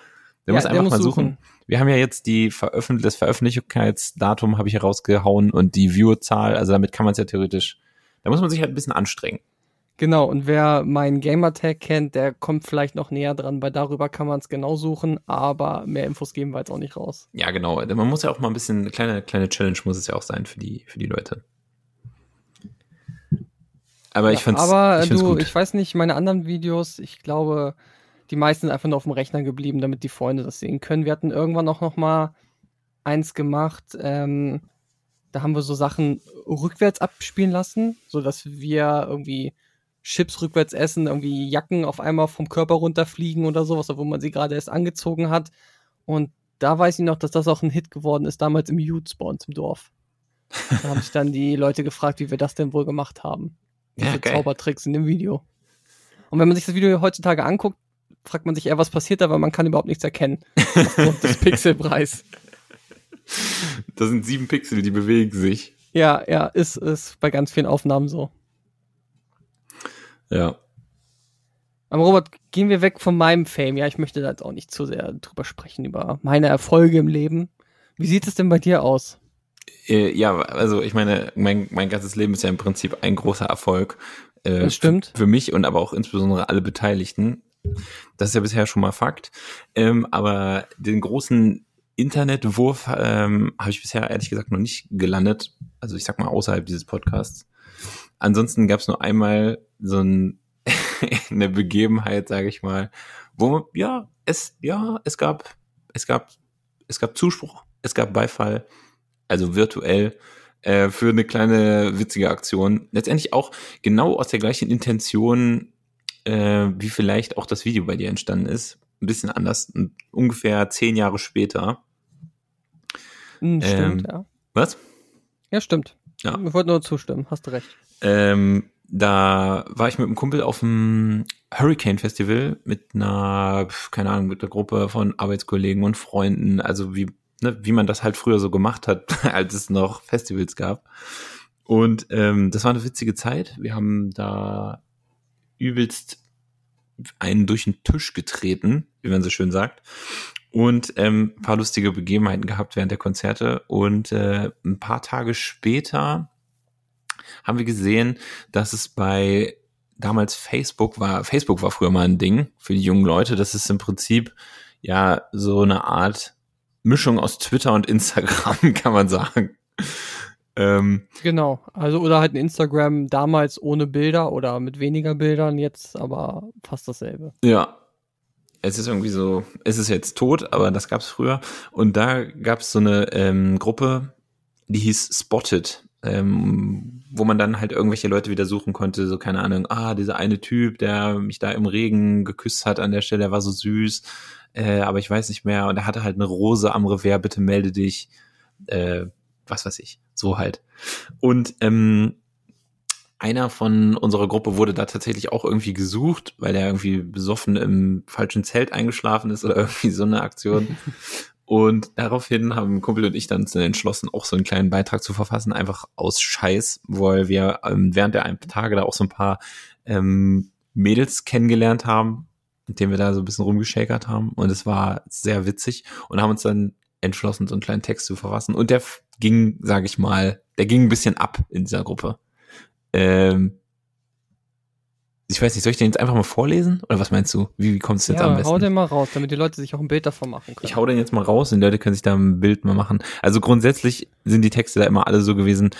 Der Ja, muss der einfach muss mal suchen. suchen. Wir haben ja jetzt die Veröffentlich das Veröffentlichungsdatum habe ich herausgehauen und die Viewerzahl, also damit kann man es ja theoretisch, da muss man sich halt ein bisschen anstrengen. Genau, und wer meinen Gamertag kennt, der kommt vielleicht noch näher dran, weil darüber kann man es genau suchen, aber mehr Infos geben wir jetzt auch nicht raus. Ja, genau. Man muss ja auch mal ein bisschen, eine kleine, kleine Challenge muss es ja auch sein für die, für die Leute. Aber ich Ja, fand's, aber ich fand's du, gut. ich weiß nicht, meine anderen Videos, ich glaube, die meisten sind einfach nur auf dem Rechner geblieben, damit die Freunde das sehen können. Wir hatten irgendwann auch noch mal eins gemacht, ähm, da haben wir so Sachen rückwärts abspielen lassen, so dass wir irgendwie Chips rückwärts essen, irgendwie Jacken auf einmal vom Körper runterfliegen oder sowas, obwohl man sie gerade erst angezogen hat. Und da weiß ich noch, dass das auch ein Hit geworden ist, damals im Youth bei uns im Dorf. Da haben sich dann die Leute gefragt, wie wir das denn wohl gemacht haben. Ja, Diese geil. Zaubertricks in dem Video. Und wenn man sich das Video heutzutage anguckt, fragt man sich eher, was passiert da, weil man kann überhaupt nichts erkennen. Aufgrund des Pixelpreis. Das sind sieben Pixel, die bewegen sich. Ja, ja, ist, ist bei ganz vielen Aufnahmen so. Ja. Aber Robert, gehen wir weg von meinem Fame. Ja, ich möchte da jetzt auch nicht zu sehr drüber sprechen, über meine Erfolge im Leben. Wie sieht es denn bei dir aus? Äh, ja, also ich meine, mein, mein ganzes Leben ist ja im Prinzip ein großer Erfolg. Äh, Das stimmt. Für, für mich und aber auch insbesondere alle Beteiligten. Das ist ja bisher schon mal Fakt. Ähm, aber den großen Internetwurf ähm, habe ich bisher ehrlich gesagt noch nicht gelandet. Also ich sag mal außerhalb dieses Podcasts. Ansonsten gab es nur einmal so ein, eine Begebenheit, sage ich mal, wo ja es ja es gab es gab es gab Zuspruch, es gab Beifall, also virtuell äh, für eine kleine witzige Aktion. Letztendlich auch genau aus der gleichen Intention, äh, wie vielleicht auch das Video bei dir entstanden ist. Ein bisschen anders, ungefähr zehn Jahre später. Hm, stimmt, Ähm, ja. Was? Ja, stimmt. Ja. Ich wollte nur zustimmen, hast du recht. Ähm, da war ich mit einem Kumpel auf dem Hurricane Festival mit einer, keine Ahnung, mit einer Gruppe von Arbeitskollegen und Freunden, also wie, ne, wie man das halt früher so gemacht hat, als es noch Festivals gab. Und ähm, das war eine witzige Zeit. Wir haben da übelst einen durch den Tisch getreten, wie man so schön sagt. Und ähm, paar lustige Begebenheiten gehabt während der Konzerte. Und äh, ein paar Tage später haben wir gesehen, dass es bei damals Facebook war, Facebook war früher mal ein Ding für die jungen Leute. Das ist im Prinzip ja so eine Art Mischung aus Twitter und Instagram, kann man sagen. Ähm, Genau. Also, oder halt ein Instagram damals ohne Bilder oder mit weniger Bildern, jetzt aber fast dasselbe. ja. Es ist irgendwie so, es ist jetzt tot, aber das gab's früher. Und da gab's so eine ähm, Gruppe, die hieß Spotted, ähm, wo man dann halt irgendwelche Leute wieder suchen konnte, so keine Ahnung, ah, dieser eine Typ, der mich da im Regen geküsst hat an der Stelle, der war so süß, äh, aber ich weiß nicht mehr. Und er hatte halt eine Rose am Revers, bitte melde dich, äh, was weiß ich, so halt. Und ähm, einer von unserer Gruppe wurde da tatsächlich auch irgendwie gesucht, weil er irgendwie besoffen im falschen Zelt eingeschlafen ist oder irgendwie so eine Aktion. Und daraufhin haben Kumpel und ich dann entschlossen, auch so einen kleinen Beitrag zu verfassen, einfach aus Scheiß, weil wir ähm, während der ein Tage da auch so ein paar ähm, Mädels kennengelernt haben, mit denen wir da so ein bisschen rumgeschäkert haben. Und es war sehr witzig und haben uns dann entschlossen, so einen kleinen Text zu verfassen. Und der ging, sage ich mal, der ging ein bisschen ab in dieser Gruppe. Ähm, ich weiß nicht, soll ich den jetzt einfach mal vorlesen? Oder was meinst du? Wie, wie kommt es jetzt am Ja, besten? hau den mal raus, damit die Leute sich auch ein Bild davon machen können. Ich hau den jetzt mal raus und die Leute können sich da ein Bild mal machen. Also grundsätzlich sind die Texte da immer alle so gewesen,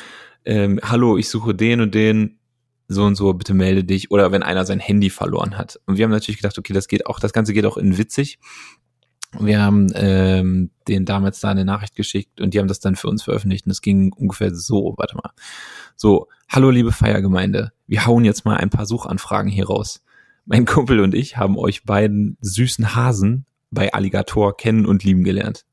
ähm, hallo, ich suche den und den, so und so, bitte melde dich. Oder wenn einer sein Handy verloren hat. Und wir haben natürlich gedacht, okay, das geht auch, das Ganze geht auch in witzig. Wir haben ähm, den damals da eine Nachricht geschickt und die haben das dann für uns veröffentlicht und es ging ungefähr so, warte mal. So, hallo liebe Feiergemeinde, wir hauen jetzt mal ein paar Suchanfragen hier raus. Mein Kumpel und ich haben euch beiden süßen Hasen bei Alligator kennen und lieben gelernt.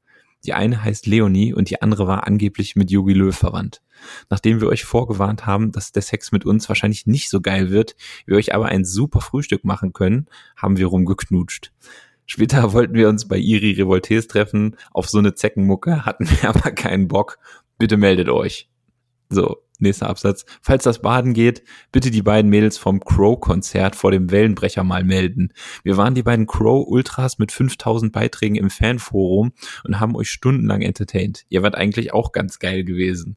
Die eine heißt Leonie und die andere war angeblich mit Yogi Löw verwandt. Nachdem wir euch vorgewarnt haben, dass der Sex mit uns wahrscheinlich nicht so geil wird, wir euch aber ein super Frühstück machen können, haben wir rumgeknutscht. Später wollten wir uns bei Iri Revoltés treffen. Auf so eine Zeckenmucke hatten wir aber keinen Bock. Bitte meldet euch. So, nächster Absatz. Falls das Baden geht, bitte die beiden Mädels vom Crow-Konzert vor dem Wellenbrecher mal melden. Wir waren die beiden Crow-Ultras mit 5000 Beiträgen im Fanforum und haben euch stundenlang entertained. Ihr wart eigentlich auch ganz geil gewesen.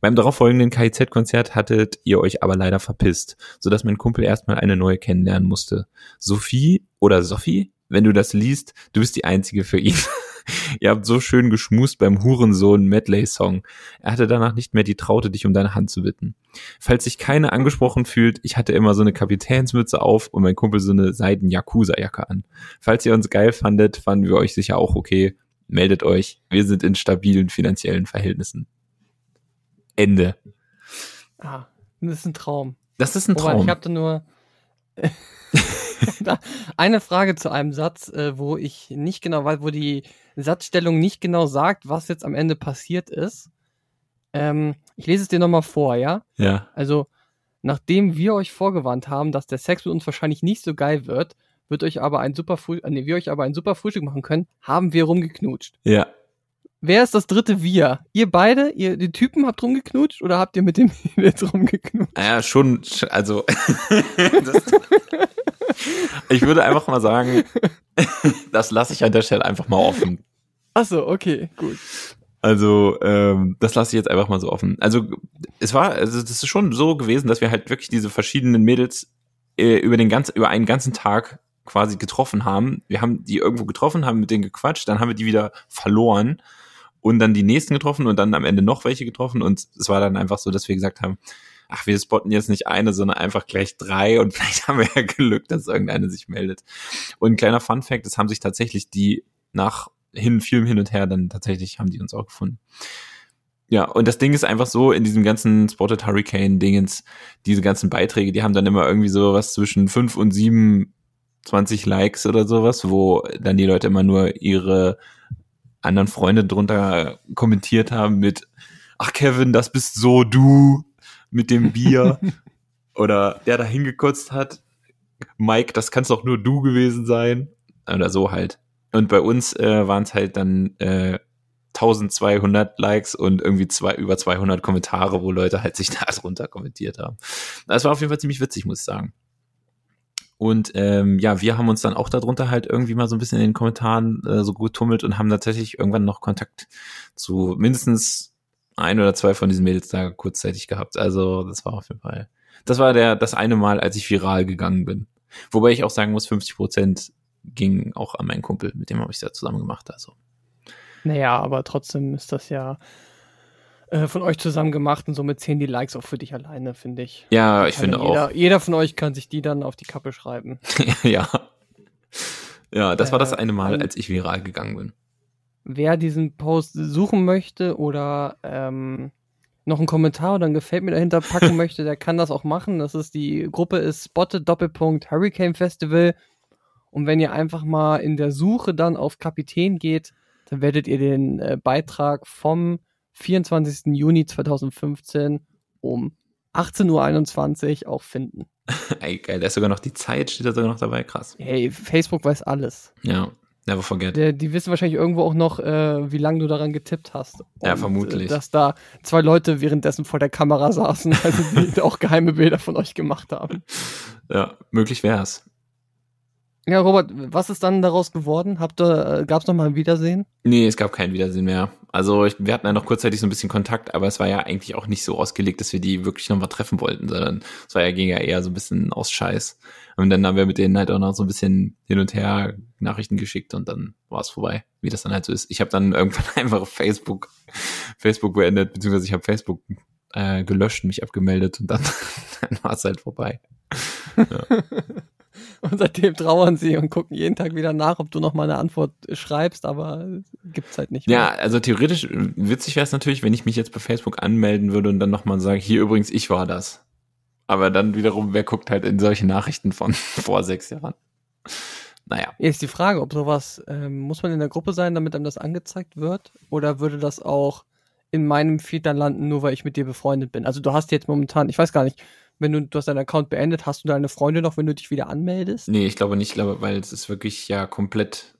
Beim darauffolgenden KIZ-Konzert hattet ihr euch aber leider verpisst, sodass mein Kumpel erstmal eine neue kennenlernen musste. Sophie oder Sophie, wenn du das liest, du bist die Einzige für ihn. Ihr habt so schön geschmust beim Hurensohn Medley-Song. Er hatte danach nicht mehr die Traute, dich um deine Hand zu bitten. Falls sich keiner angesprochen fühlt, ich hatte immer so eine Kapitänsmütze auf und mein Kumpel so eine seiden Yakuza-Jacke an. Falls ihr uns geil fandet, fanden wir euch sicher auch okay. Meldet euch. Wir sind in stabilen finanziellen Verhältnissen. Ende. Ah, das ist ein Traum. Das ist ein Robert, Traum. ich habe da nur eine Frage zu einem Satz, äh, wo ich nicht genau weiß, wo die Satzstellung nicht genau sagt, was jetzt am Ende passiert ist. Ähm, ich lese es dir nochmal vor, ja? ja. Also, nachdem wir euch vorgewarnt haben, dass der Sex mit uns wahrscheinlich nicht so geil wird, wird euch aber ein super Früh äh, nee, wir euch aber ein super Frühstück machen können, haben wir rumgeknutscht. Ja. Wer ist das dritte Wir? Ihr beide? Ihr die Typen habt rumgeknutscht oder habt ihr mit dem Mädels rumgeknutscht? Ja, schon, also. das, ich würde einfach mal sagen, das lasse ich an der Stelle einfach mal offen. Achso, okay, gut. Also, ähm, das lasse ich jetzt einfach mal so offen. Also, es war, also das ist schon so gewesen, dass wir halt wirklich diese verschiedenen Mädels äh, über den ganzen, über einen ganzen Tag quasi getroffen haben. Wir haben die irgendwo getroffen, haben mit denen gequatscht, dann haben wir die wieder verloren und dann die nächsten getroffen und dann am Ende noch welche getroffen und es war dann einfach so, dass wir gesagt haben, ach, wir spotten jetzt nicht eine, sondern einfach gleich drei und vielleicht haben wir ja Glück, dass irgendeine sich meldet. Und ein kleiner Fun Fact, es haben sich tatsächlich die nach hin, viel hin und her, dann tatsächlich haben die uns auch gefunden. Ja, und das Ding ist einfach so, in diesem ganzen Spotted Hurricane-Dingens, diese ganzen Beiträge, die haben dann immer irgendwie so was zwischen fünf und sieben 20 Likes oder sowas, wo dann die Leute immer nur ihre anderen Freunde drunter kommentiert haben mit, ach Kevin, das bist so du mit dem Bier. oder der da hingekotzt hat, Mike, das kannst doch nur du gewesen sein. Oder so halt. Und bei uns äh, waren es halt dann äh, 1200 Likes und irgendwie zwei, über 200 Kommentare, wo Leute halt sich da drunter kommentiert haben. Das war auf jeden Fall ziemlich witzig, muss ich sagen. Und ähm, ja, wir haben uns dann auch darunter halt irgendwie mal so ein bisschen in den Kommentaren äh, so gut tummelt und haben tatsächlich irgendwann noch Kontakt zu mindestens ein oder zwei von diesen Mädels da kurzzeitig gehabt. Also das war auf jeden Fall. Das war der das eine Mal, als ich viral gegangen bin. Wobei ich auch sagen muss, 50 Prozent ging auch an meinen Kumpel, mit dem habe ich da zusammen gemacht. Also Naja, aber trotzdem ist das ja äh, von euch zusammen gemacht und somit zählen die Likes auch für dich alleine, finde ich. ja, ich finde auch. jeder, von euch kann sich die dann auf die Kappe schreiben. ja. Ja, das war das Äh, eine Mal, als ich viral gegangen bin. Wer diesen Post suchen möchte oder ähm, noch einen Kommentar oder ein Gefällt mir dahinter packen möchte, der kann das auch machen. Das ist die Gruppe ist Spotted Doppelpunkt Hurricane Festival. Und wenn ihr einfach mal in der Suche dann auf Kapitän geht, dann werdet ihr den äh, Beitrag vom 24. Juni 2015 um 18.21 Uhr auch finden. Ey, geil, da ist sogar noch die Zeit, steht da sogar noch dabei, krass. Hey, Facebook weiß alles. Ja, never forget. Der, die wissen wahrscheinlich irgendwo auch noch, äh, wie lange du daran getippt hast. Ja, vermutlich. Äh, dass da zwei Leute währenddessen vor der Kamera saßen, also die auch geheime Bilder von euch gemacht haben. Ja, möglich wär's. Ja, Robert, was ist dann daraus geworden? Habt ihr, äh, gab's noch mal ein Wiedersehen? Nee, es gab kein Wiedersehen mehr. Also ich, wir hatten ja noch kurzzeitig so ein bisschen Kontakt, aber es war ja eigentlich auch nicht so ausgelegt, dass wir die wirklich nochmal treffen wollten, sondern es war ja, ging ja eher so ein bisschen aus Scheiß. Und dann haben wir mit denen halt auch noch so ein bisschen hin und her Nachrichten geschickt und dann war es vorbei, wie das dann halt so ist. Ich habe dann irgendwann einfach Facebook, Facebook beendet, beziehungsweise ich habe Facebook äh, gelöscht, mich abgemeldet und dann, dann war es halt vorbei. Und seitdem trauern sie und gucken jeden Tag wieder nach, ob du noch mal eine Antwort schreibst, aber gibt's halt nicht. Ja, mehr. also theoretisch äh, witzig wäre es natürlich, wenn ich mich jetzt bei Facebook anmelden würde und dann nochmal sage, hier übrigens, ich war das. Aber dann wiederum, wer guckt halt in solche Nachrichten von vor sechs Jahren? Naja. Hier ist die Frage, ob sowas, ähm, muss man in der Gruppe sein, damit einem das angezeigt wird? Oder würde das auch in meinem Feed dann landen, nur weil ich mit dir befreundet bin? Also du hast jetzt momentan, ich weiß gar nicht, wenn du, du hast deinen Account beendet, hast du deine Freunde noch, wenn du dich wieder anmeldest? Nee, ich glaube nicht, ich glaube, weil es ist wirklich ja komplett,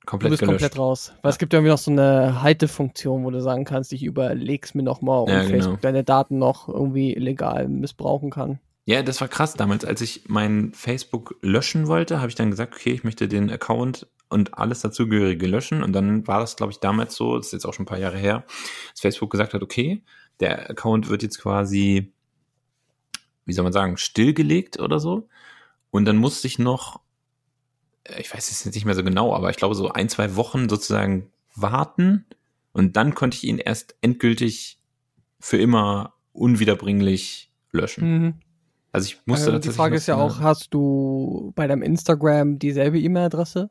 Du komplett bist gelöscht. komplett raus. Weil es gibt ja irgendwie noch so eine Halte-Funktion, wo du sagen kannst, ich überleg's mir nochmal, ob Ja, genau. Facebook deine Daten noch irgendwie illegal missbrauchen kann. Ja, das war krass damals, als ich mein Facebook löschen wollte, habe ich dann gesagt, okay, ich möchte den Account und alles dazugehörige löschen. Und dann war das, glaube ich, damals so, das ist jetzt auch schon ein paar Jahre her, dass Facebook gesagt hat, okay, der Account wird jetzt quasi, wie soll man sagen, stillgelegt oder so. Und dann musste ich noch, äh, ich weiß es jetzt nicht mehr so genau, aber ich glaube so ein, zwei Wochen sozusagen warten und dann konnte ich ihn erst endgültig für immer unwiederbringlich löschen. Mhm. Also ich musste Äh, die Frage ist ja auch, hast du bei deinem Instagram dieselbe E-Mail-Adresse?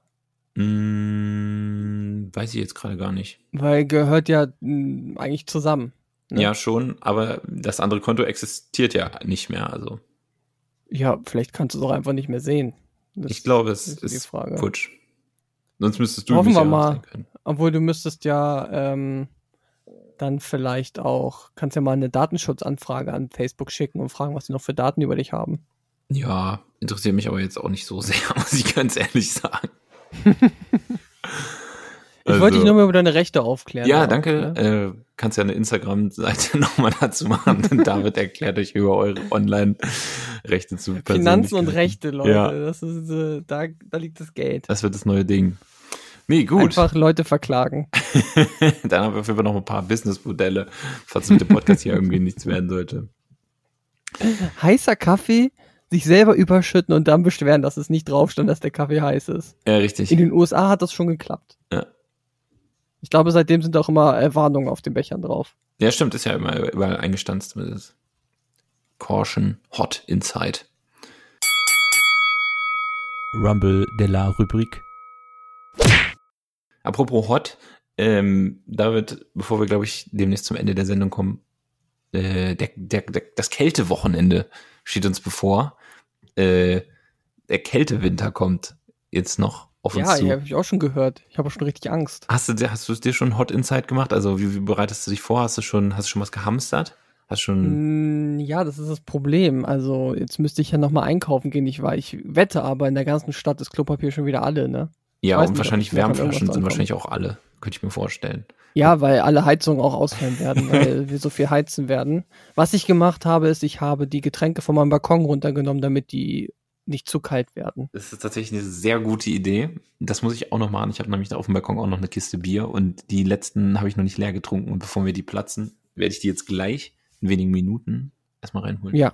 Mm, weiß ich jetzt gerade gar nicht. Weil gehört ja mh, eigentlich zusammen. Ne? Ja, schon, aber das andere Konto existiert ja nicht mehr. Also Ja, vielleicht kannst du es auch einfach nicht mehr sehen. Das ich glaube, es ist ist, futsch. Sonst müsstest du Hoffen mich wir ja mal. Obwohl du müsstest ja ähm, dann vielleicht auch, kannst ja mal eine Datenschutzanfrage an Facebook schicken und fragen, was sie noch für Daten über dich haben. Ja, interessiert mich aber jetzt auch nicht so sehr, muss ich ganz ehrlich sagen. Ich wollte dich nur mal über deine Rechte aufklären. Also Ja, danke. ne? Äh, kannst ja eine Instagram-Seite nochmal dazu machen. Denn David erklärt euch über eure Online-Rechte zu Finanzen und. Rechte, Leute. Ja. Das ist, äh, da, da liegt das Geld. Das wird das neue Ding. Nee, gut. Einfach Leute verklagen. Dann haben wir auf jeden Fall noch ein paar Businessmodelle, falls mit dem Podcast hier irgendwie nichts werden sollte. Heißer Kaffee, sich selber überschütten und dann beschweren, dass es nicht drauf stand, dass der Kaffee heiß ist. Ja, richtig. In den USA hat das schon geklappt. Ja. Ich glaube, seitdem sind auch immer äh, Warnungen auf den Bechern drauf. Ja, stimmt, ist ja immer überall eingestanzt mit das Caution Hot Inside. Rumble de la Rubrik. Apropos Hot, ähm, David, bevor wir, glaube ich, demnächst zum Ende der Sendung kommen, äh, der, der, der, das Kältewochenende steht uns bevor. Äh, der Kältewinter kommt jetzt noch auf uns Ja, zu. ja habe ich auch schon gehört. Ich habe schon richtig Angst. Hast du, dir- hast du es dir schon Hot Inside gemacht? Also wie, wie bereitest du dich vor? Hast du schon, hast du schon was gehamstert? Hast schon, Mm, Ja, das ist das Problem. Also jetzt müsste ich ja nochmal einkaufen gehen. Ich, war, ich wette aber, in der ganzen Stadt ist Klopapier schon wieder alle, ne? ja, und nicht, wahrscheinlich Wärmflaschen sind wahrscheinlich auch alle. Könnte ich mir vorstellen. Ja, weil alle Heizungen auch ausfallen werden, weil wir so viel heizen werden. Was ich gemacht habe, ist, ich habe die Getränke von meinem Balkon runtergenommen, damit die nicht zu kalt werden. Das ist tatsächlich eine sehr gute Idee. Das muss ich auch noch machen. Ich habe nämlich da auf dem Balkon auch noch eine Kiste Bier und die letzten habe ich noch nicht leer getrunken. Und bevor wir die platzen, werde ich die jetzt gleich in wenigen Minuten erstmal reinholen. Ja,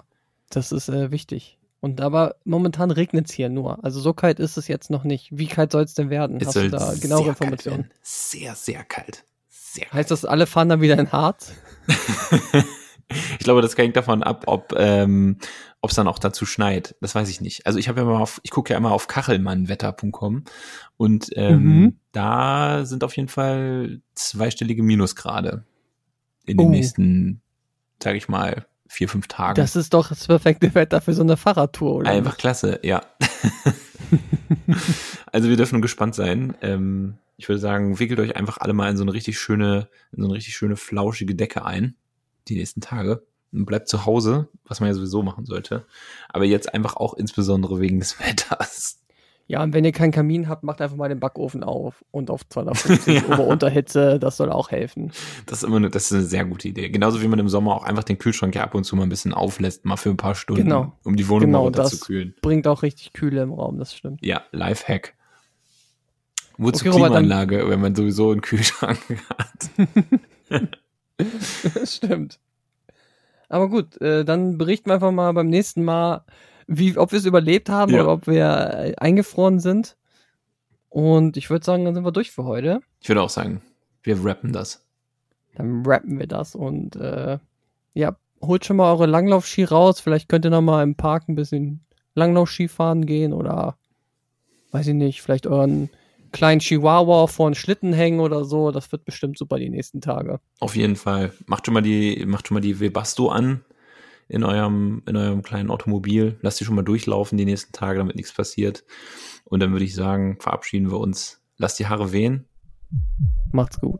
das ist äh, wichtig. Und aber momentan regnet es hier nur. Also so kalt ist es jetzt noch nicht. Wie kalt soll es denn werden? Es Hast du da genauere Informationen? Sehr, sehr kalt. Sehr kalt. Heißt das, alle fahren dann wieder in Harz? ich glaube, das hängt davon ab, ob ähm, ob es dann auch dazu schneit. Das weiß ich nicht. Also ich habe ja mal auf, ich gucke ja immer auf kachelmannwetter.com und ähm, Mhm. da sind auf jeden Fall zweistellige Minusgrade in den Oh. nächsten, sage ich mal, vier, fünf Tagen. Das ist doch das perfekte Wetter für so eine Fahrradtour, oder? Einfach nicht? klasse, ja. also wir dürfen gespannt sein. Ähm, ich würde sagen, wickelt euch einfach alle mal in so eine richtig schöne, in so eine richtig schöne flauschige Decke ein, die nächsten Tage. Bleibt zu Hause, was man ja sowieso machen sollte. Aber jetzt einfach auch insbesondere wegen des Wetters. Ja, und wenn ihr keinen Kamin habt, macht einfach mal den Backofen auf und auf 250 Ja. Ober-Unterhitze, das soll auch helfen. Das ist immer eine, das ist eine sehr gute Idee. Genauso wie man im Sommer auch einfach den Kühlschrank ja ab und zu mal ein bisschen auflässt, mal für ein paar Stunden, Genau. um die Wohnung Genau, mal das- runterzukühlen. Bringt auch richtig Kühle im Raum, das stimmt. Ja, Lifehack. Wozu Okay, Robert, Klimaanlage, wenn man sowieso einen Kühlschrank hat? das stimmt. Aber gut, äh, dann berichten wir einfach mal beim nächsten Mal, wie, ob wir es überlebt haben Ja. oder ob wir äh, eingefroren sind. Und ich würde sagen, dann sind wir durch für heute. Ich würde auch sagen, wir rappen das. Dann rappen wir das und äh, ja, holt schon mal eure Langlaufski raus. Vielleicht könnt ihr noch mal im Park ein bisschen Langlaufski fahren gehen oder weiß ich nicht, vielleicht euren kleinen Chihuahua vor einen Schlitten hängen oder so. Das wird bestimmt super die nächsten Tage. Auf jeden Fall. Macht schon mal die, macht schon mal die Webasto an in eurem, in eurem kleinen Automobil. Lasst die schon mal durchlaufen die nächsten Tage, damit nichts passiert. Und dann würde ich sagen, verabschieden wir uns. Lasst die Haare wehen. Macht's gut.